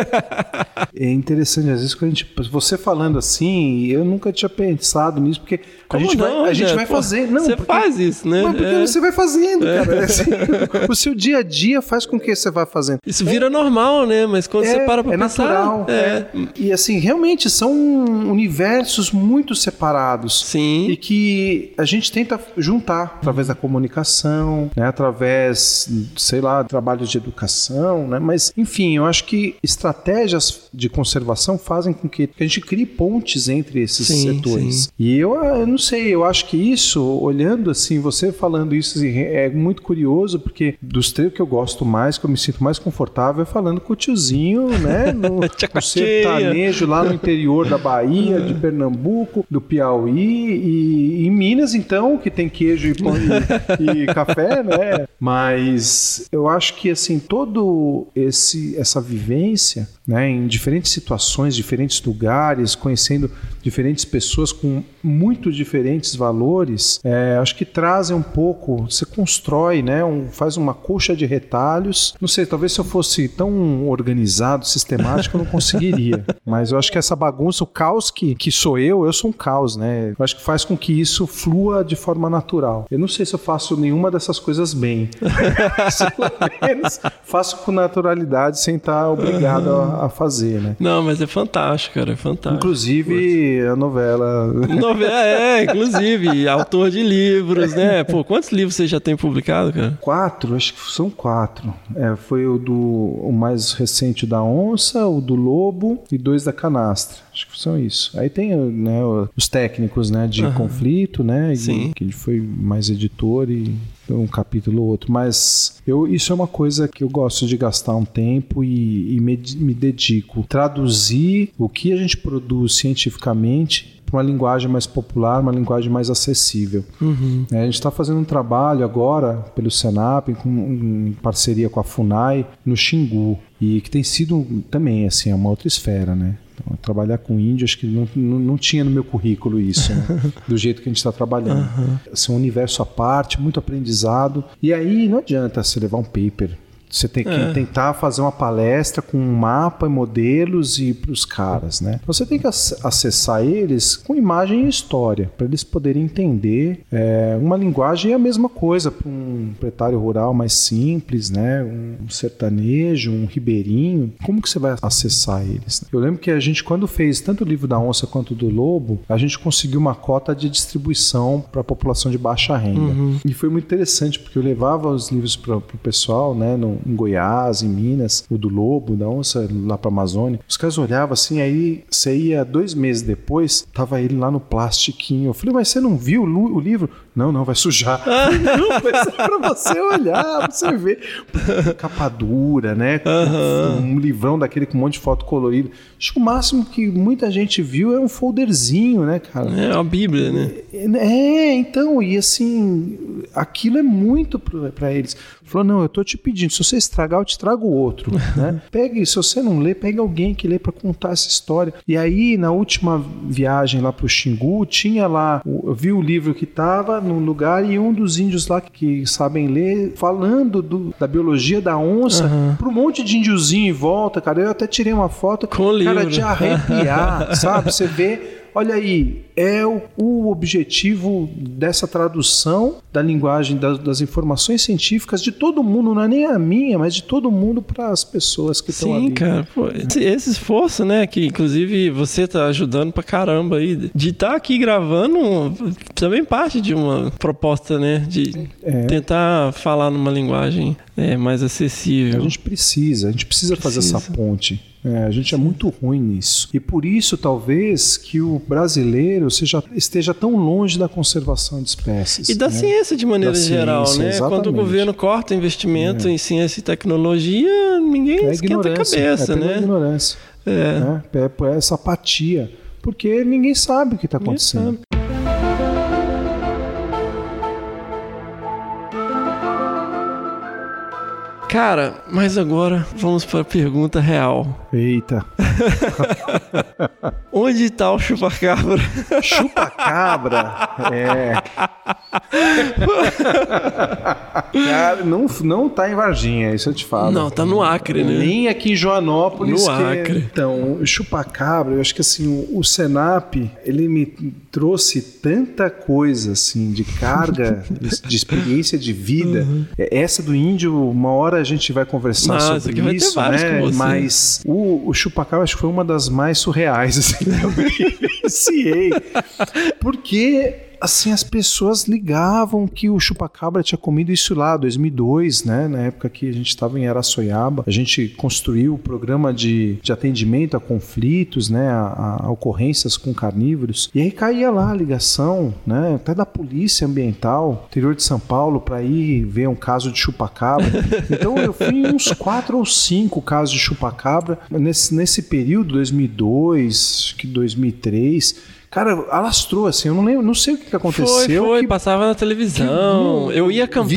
é interessante, às vezes, quando a gente, você falando assim, assim, eu nunca tinha pensado nisso, porque Como a gente não, vai, a gente Rogério? vai fazer. Não, você porque- faz isso, né? Mas porque É. você vai fazendo, cara. Assim, o seu dia a dia faz com que você vá fazendo. Isso vira normal, né? Mas quando você para pra é pensar... natural. É. é. E assim, realmente são universos muito separados. Sim. E que a gente tenta juntar através da comunicação, né? através, sei lá, trabalhos de educação, né? Mas, enfim, eu acho que estratégias de conservação fazem com que a gente crie pontes entre esses Sim, setores. sim. E eu, ah, eu não sei, eu acho que isso, olhando assim, você falando isso assim, é muito curioso, porque dos três que eu gosto mais, que eu me sinto mais confortável, é falando com o tiozinho, né? No, no sertanejo lá no interior da Bahia, de Pernambuco, do Piauí e, e em Minas, então, que tem queijo e, pão e, e café, né? Mas eu acho que assim, todo esse essa vivência, né, em diferentes situações, diferentes lugares, conhecendo diferentes pessoas com muito diferentes valores, é, acho que trazem um pouco, você constrói, né, um, faz uma coxa de retalhos. Não sei, talvez se eu fosse tão organizado, sistemático, eu não conseguiria. Mas eu acho que essa bagunça, o caos que, que sou eu, eu sou um caos, né? Eu acho que faz com que isso flua de forma natural. Eu não sei se eu faço nenhuma dessas coisas bem. Pelo menos faço com naturalidade sem estar obrigado a, a fazer, né? Não, mas é fantástico, cara. É fantástico. Inclusive a novela. Novela, é, inclusive, autor de livros, né? Pô, quantos livros você já tem publicado, cara? Quatro, acho que são quatro. É, foi o do o mais recente da onça, o do lobo e dois da canastra. Acho que são isso. Aí tem né, os técnicos né, de conflito, né? Sim. Que ele foi mais editor e um capítulo ou outro. Mas eu, isso é uma coisa que eu gosto de gastar um tempo e, e me, me dedico. Traduzir o que a gente produz cientificamente para uma linguagem mais popular, uma linguagem mais acessível. É, a gente está fazendo um trabalho agora pelo Senap, com, em parceria com a FUNAI, no Xingu, e que tem sido também assim, é uma outra esfera, né? Então, trabalhar com índio, acho que não, não, não tinha no meu currículo isso, né? do jeito que a gente está trabalhando. Assim, um universo à parte, muito aprendizado. E aí não adianta você levar um paper. Você tem que É. tentar fazer uma palestra com um mapa e modelos e para os caras, né? Você tem que ac- acessar eles com imagem e história, para eles poderem entender. É, uma linguagem é a mesma coisa para um proprietário rural mais simples, né? Um sertanejo, um ribeirinho. Como que você vai acessar eles? Eu lembro que a gente, quando fez tanto o livro da onça quanto do lobo, a gente conseguiu uma cota de distribuição para a população de baixa renda. E foi muito interessante, porque eu levava os livros para o pessoal, né? No, em Goiás, em Minas, o do lobo, da onça, lá para Amazônia. Os caras olhavam assim, aí você ia dois meses depois, tava ele lá no plastiquinho. Eu falei, mas você não viu o livro? Não, não, vai sujar. não, mas é pra você olhar, pra você ver. Capa dura, né? Um livrão daquele com um monte de foto colorida. Acho que o máximo que muita gente viu é um folderzinho, né, cara? É uma bíblia, né? É, então, e assim, aquilo é muito para eles. Falou, não, eu tô te pedindo, se você estragar, eu te trago outro, né? Pegue, se você não lê, pegue alguém que lê para contar essa história. E aí, na última viagem lá pro Xingu, tinha lá, eu vi o livro que tava no lugar e um dos índios lá que sabem ler, falando do- da biologia da onça, para um monte de índiozinho em volta, cara. Eu até tirei uma foto, Com o cara, livro. de arrepiar, sabe? Você vê Olha aí, é o, o objetivo dessa tradução da linguagem das, das informações científicas de todo mundo, não é nem a minha, mas de todo mundo para as pessoas que estão ali. Sim, cara. Pô, esse, esse esforço, né? Que inclusive você tá ajudando pra caramba aí. De estar aqui gravando também parte de uma proposta, né? De É. tentar falar numa linguagem é, mais A acessível. gente precisa, a gente precisa, fazer Precisa. essa ponte. É, a gente é muito ruim nisso. E por isso, talvez, que o brasileiro seja, esteja tão longe da conservação de espécies. E da né? ciência de maneira Da geral, ciência, né? Quando o exatamente. governo corta investimento em ciência e tecnologia, ninguém É esquenta a cabeça, é né? ignorância. É. né? É por essa apatia. Porque ninguém sabe o que está acontecendo. Cara, mas agora vamos para a pergunta real. Eita. Onde tá o chupacabra? Chupacabra? É. Cara, não, não tá em Varginha, isso eu te falo. Não, tá no Acre, né? Nem aqui em Joanópolis. No que- Acre. Então, o chupacabra, eu acho que assim, o, o Senap, ele me trouxe tanta coisa, assim, de carga, de, de experiência de vida. É, Essa do índio, uma hora a gente vai conversar Nossa, sobre vai isso, né? Mas o, o chupacabra acho que foi uma das mais surreais, assim, que eu vivenciei. Porque assim as pessoas ligavam que o chupacabra tinha comido isso lá 2002 né? Na época que a gente estava em Araçoiaba a gente construiu o programa de, de atendimento a conflitos né? A, a ocorrências com carnívoros. E aí caía lá a ligação né? Até da polícia ambiental interior de São Paulo para ir ver um caso de chupacabra. Então eu fui em uns quatro ou cinco casos de chupacabra. Nesse, nesse período 2002 acho que 2003 Cara, alastrou assim, eu não lembro, não sei o que, que aconteceu. Foi, foi, que- passava na televisão. que, eu ia acampar.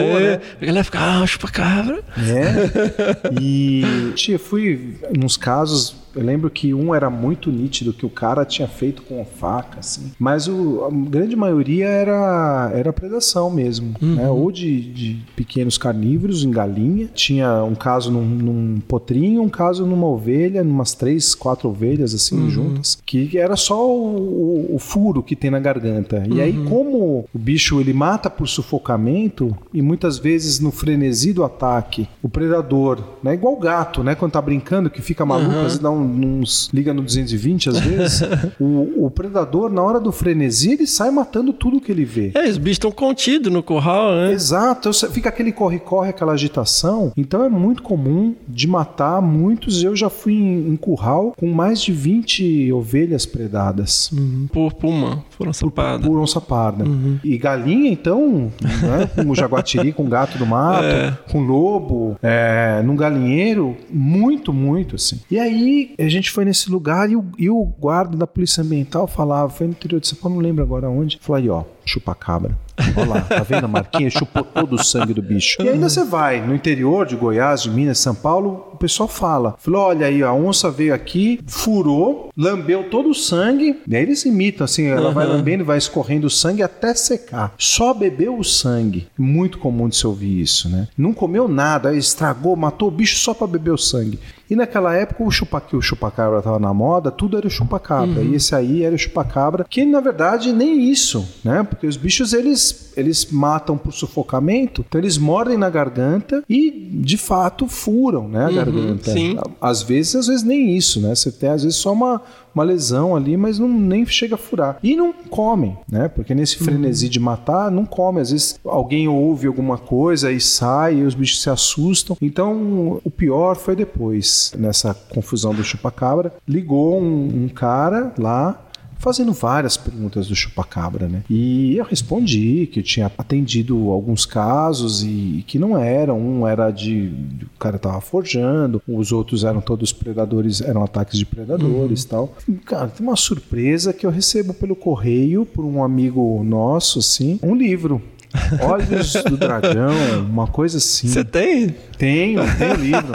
é, né? A galera ficava, ah, chupacabra. É. E tia, fui nos casos. Eu lembro que um era muito nítido que o cara tinha feito com faca, assim. Mas o, a grande maioria era, era predação mesmo, né? Ou de, de pequenos carnívoros em galinha. Tinha um caso num, num potrinho, um caso numa ovelha, numas três, quatro ovelhas assim juntas, que era só o, o- o furo que tem na garganta. E aí, como o bicho ele mata por sufocamento e muitas vezes no frenesi do ataque, o predador, né, igual o gato, né, quando tá brincando que fica maluco, às vezes dá um- uns liga no 220 às vezes, o, o predador na hora do frenesi ele sai matando tudo que ele vê. É, os bichos estão contidos no curral, né? Exato, eu- fica aquele corre-corre, aquela agitação. Então é muito comum de matar muitos. Eu já fui em, em curral com mais de 20 ovelhas predadas. Por puma, foram sapadas. Por onça parda. E galinha, então, né, com o jaguatiri, com gato do mato, com lobo, é, num galinheiro, muito, muito assim. E aí a gente foi nesse lugar e o, e o guarda da Polícia Ambiental falava, foi no interior de São Paulo, não lembro agora onde, falou aí, ó, chupacabra. Olha lá, tá vendo a marquinha? Chupou todo o sangue do bicho. E ainda você vai no interior de Goiás, de Minas, São Paulo, o pessoal fala. Falou: olha aí, a onça veio aqui, furou, lambeu todo o sangue. E aí eles imitam assim, ela vai lambendo e vai escorrendo o sangue até secar. Só bebeu o sangue. Muito comum de se ouvir isso, né? Não comeu nada, estragou, matou o bicho só para beber o sangue. E naquela época o chupa, que o chupacabra tava na moda, tudo era o chupacabra. E esse aí era o chupacabra, que na verdade nem isso, né? Porque os bichos eles eles matam por sufocamento, então eles mordem na garganta e de fato furam, né, a garganta. sim. Às vezes, às vezes nem isso, né? Você tem às vezes só uma uma lesão ali, mas não nem chega a furar. E não comem, né? Porque nesse frenesi de matar, não come. Às vezes alguém ouve alguma coisa e sai e os bichos se assustam. Então, o pior foi depois, nessa confusão do chupacabra. Ligou um, um cara lá fazendo várias perguntas do chupacabra, né? E eu respondi que eu tinha atendido alguns casos e que não eram, um era de o cara tava forjando, os outros eram todos predadores, eram ataques de predadores, e tal. E, cara, tem uma surpresa que eu recebo pelo correio por um amigo nosso assim, um livro Olhos do Dragão, uma coisa assim. Você tem? Tenho, tenho livro.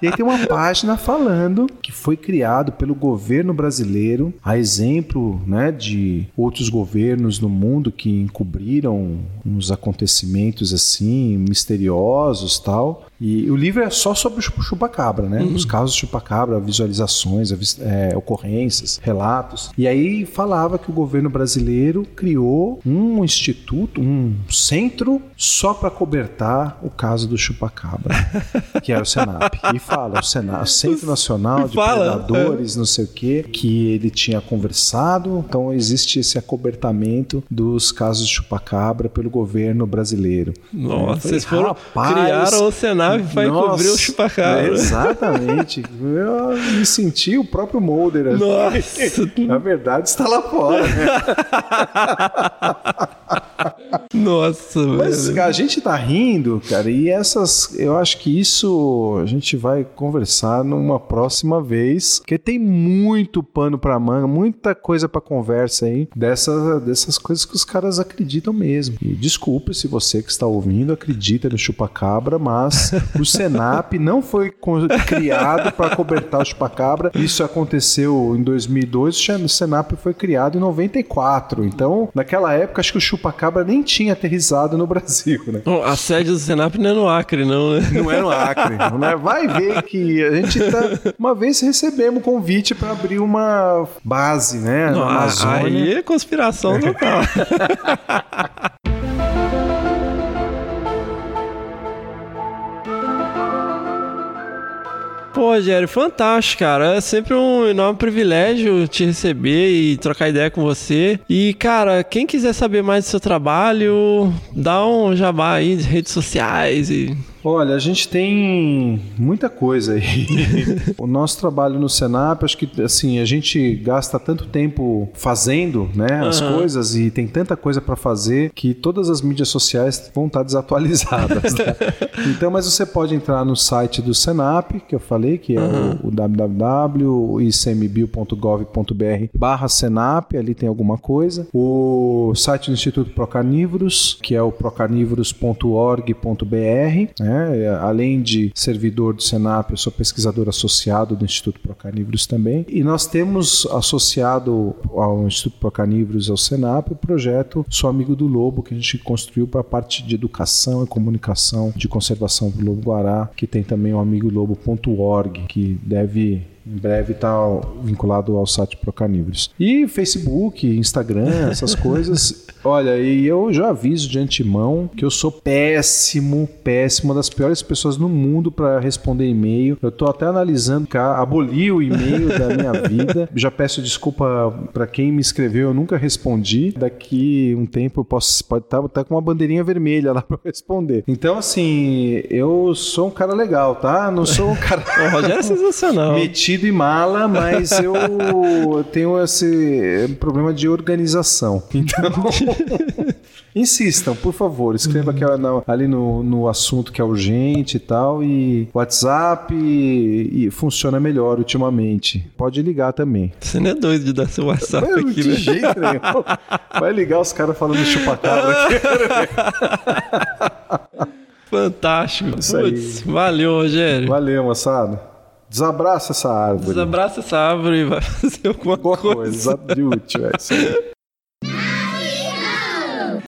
E aí tem uma página falando que foi criado pelo governo brasileiro, a exemplo né, de outros governos no mundo que encobriram uns acontecimentos assim, misteriosos tal. E o livro é só sobre o chup- chupacabra, né? Os casos de chupacabra, visualizações, é, ocorrências, relatos. E aí falava que o governo brasileiro criou um instituto, um centro só para cobertar o caso do chupacabra, que era o Senap. E fala, o Senap, Centro Nacional de Fala, Predadores, não sei o quê, que ele tinha conversado. Então existe esse acobertamento dos casos de chupacabra pelo governo brasileiro. Nossa, falei, vocês foram, "Rapaz, criaram o Senap para nossa, encobrir o chupacabra. Exatamente. Eu me senti o próprio Mulder. Nossa. Na verdade, está lá fora. né? Nossa, Mas velho. a gente tá rindo, cara, e essas. Eu acho que isso a gente vai conversar numa próxima vez, porque tem muito pano pra manga, muita coisa pra conversa aí, dessa, dessas coisas que os caras acreditam mesmo. E desculpe se você que está ouvindo acredita no chupacabra, mas o Senap não foi criado para cobertar o chupacabra. Isso aconteceu em 2002, o Senap foi criado em 94. Então, naquela época, acho que o chupacabra nem tinha aterrissado no Brasil, né? Bom, a sede do Senap não é no Acre, não, né? Não é no Acre. né? Vai ver que a gente tá. Uma vez recebemos convite para abrir uma base, né? Não, Na Amazônia. aí é conspiração total. Pô, Rogério, fantástico, cara. É sempre um enorme privilégio te receber e trocar ideia com você. E, cara, quem quiser saber mais do seu trabalho, dá um jabá aí de redes sociais e. Olha, a gente tem muita coisa aí. o nosso trabalho no Senap, acho que assim, a gente gasta tanto tempo fazendo, né, as Aham. coisas e tem tanta coisa para fazer que todas as mídias sociais vão estar desatualizadas. né? Então, mas você pode entrar no site do Senap, que eu falei, que é o, o www.icmbil.gov.br/senap, ali tem alguma coisa. O site do Instituto Procarnívoros, que é o procarnívoros.org.br, né? Além de servidor do Senap, eu sou pesquisador associado do Instituto Procarnívoros também. E nós temos associado ao Instituto Procarnívoros ao Senap o projeto Sou Amigo do Lobo, que a gente construiu para a parte de educação e comunicação de conservação do lobo guará, que tem também o amigo-lobo.org, que deve em breve estar vinculado ao site Procarnívoros. E Facebook, Instagram, essas coisas. Olha, e eu já aviso de antemão que eu sou péssimo, péssimo, uma das piores pessoas no mundo para responder e-mail. Eu tô até analisando cá, aboli o e-mail da minha vida. Já peço desculpa para quem me escreveu, eu nunca respondi. Daqui um tempo eu posso pode estar tá, com uma bandeirinha vermelha lá para responder. Então assim, eu sou um cara legal, tá? Não sou um cara O Rogério é sensacional. metido e mala, mas eu tenho esse problema de organização. Então, insistam, por favor, escreva na- ali no, no assunto que é urgente e tal. E WhatsApp e, e funciona melhor ultimamente. Pode ligar também. Você não é doido de dar seu WhatsApp Mas, aqui, de né? jeito nenhum. Vai ligar os caras falando chupacabra aqui. Fantástico. Isso aí. Putz, valeu, Rogério. Valeu, moçada. Desabraça essa árvore. Desabraça essa árvore e vai fazer alguma Boa coisa. coisa, de útil, é isso aí.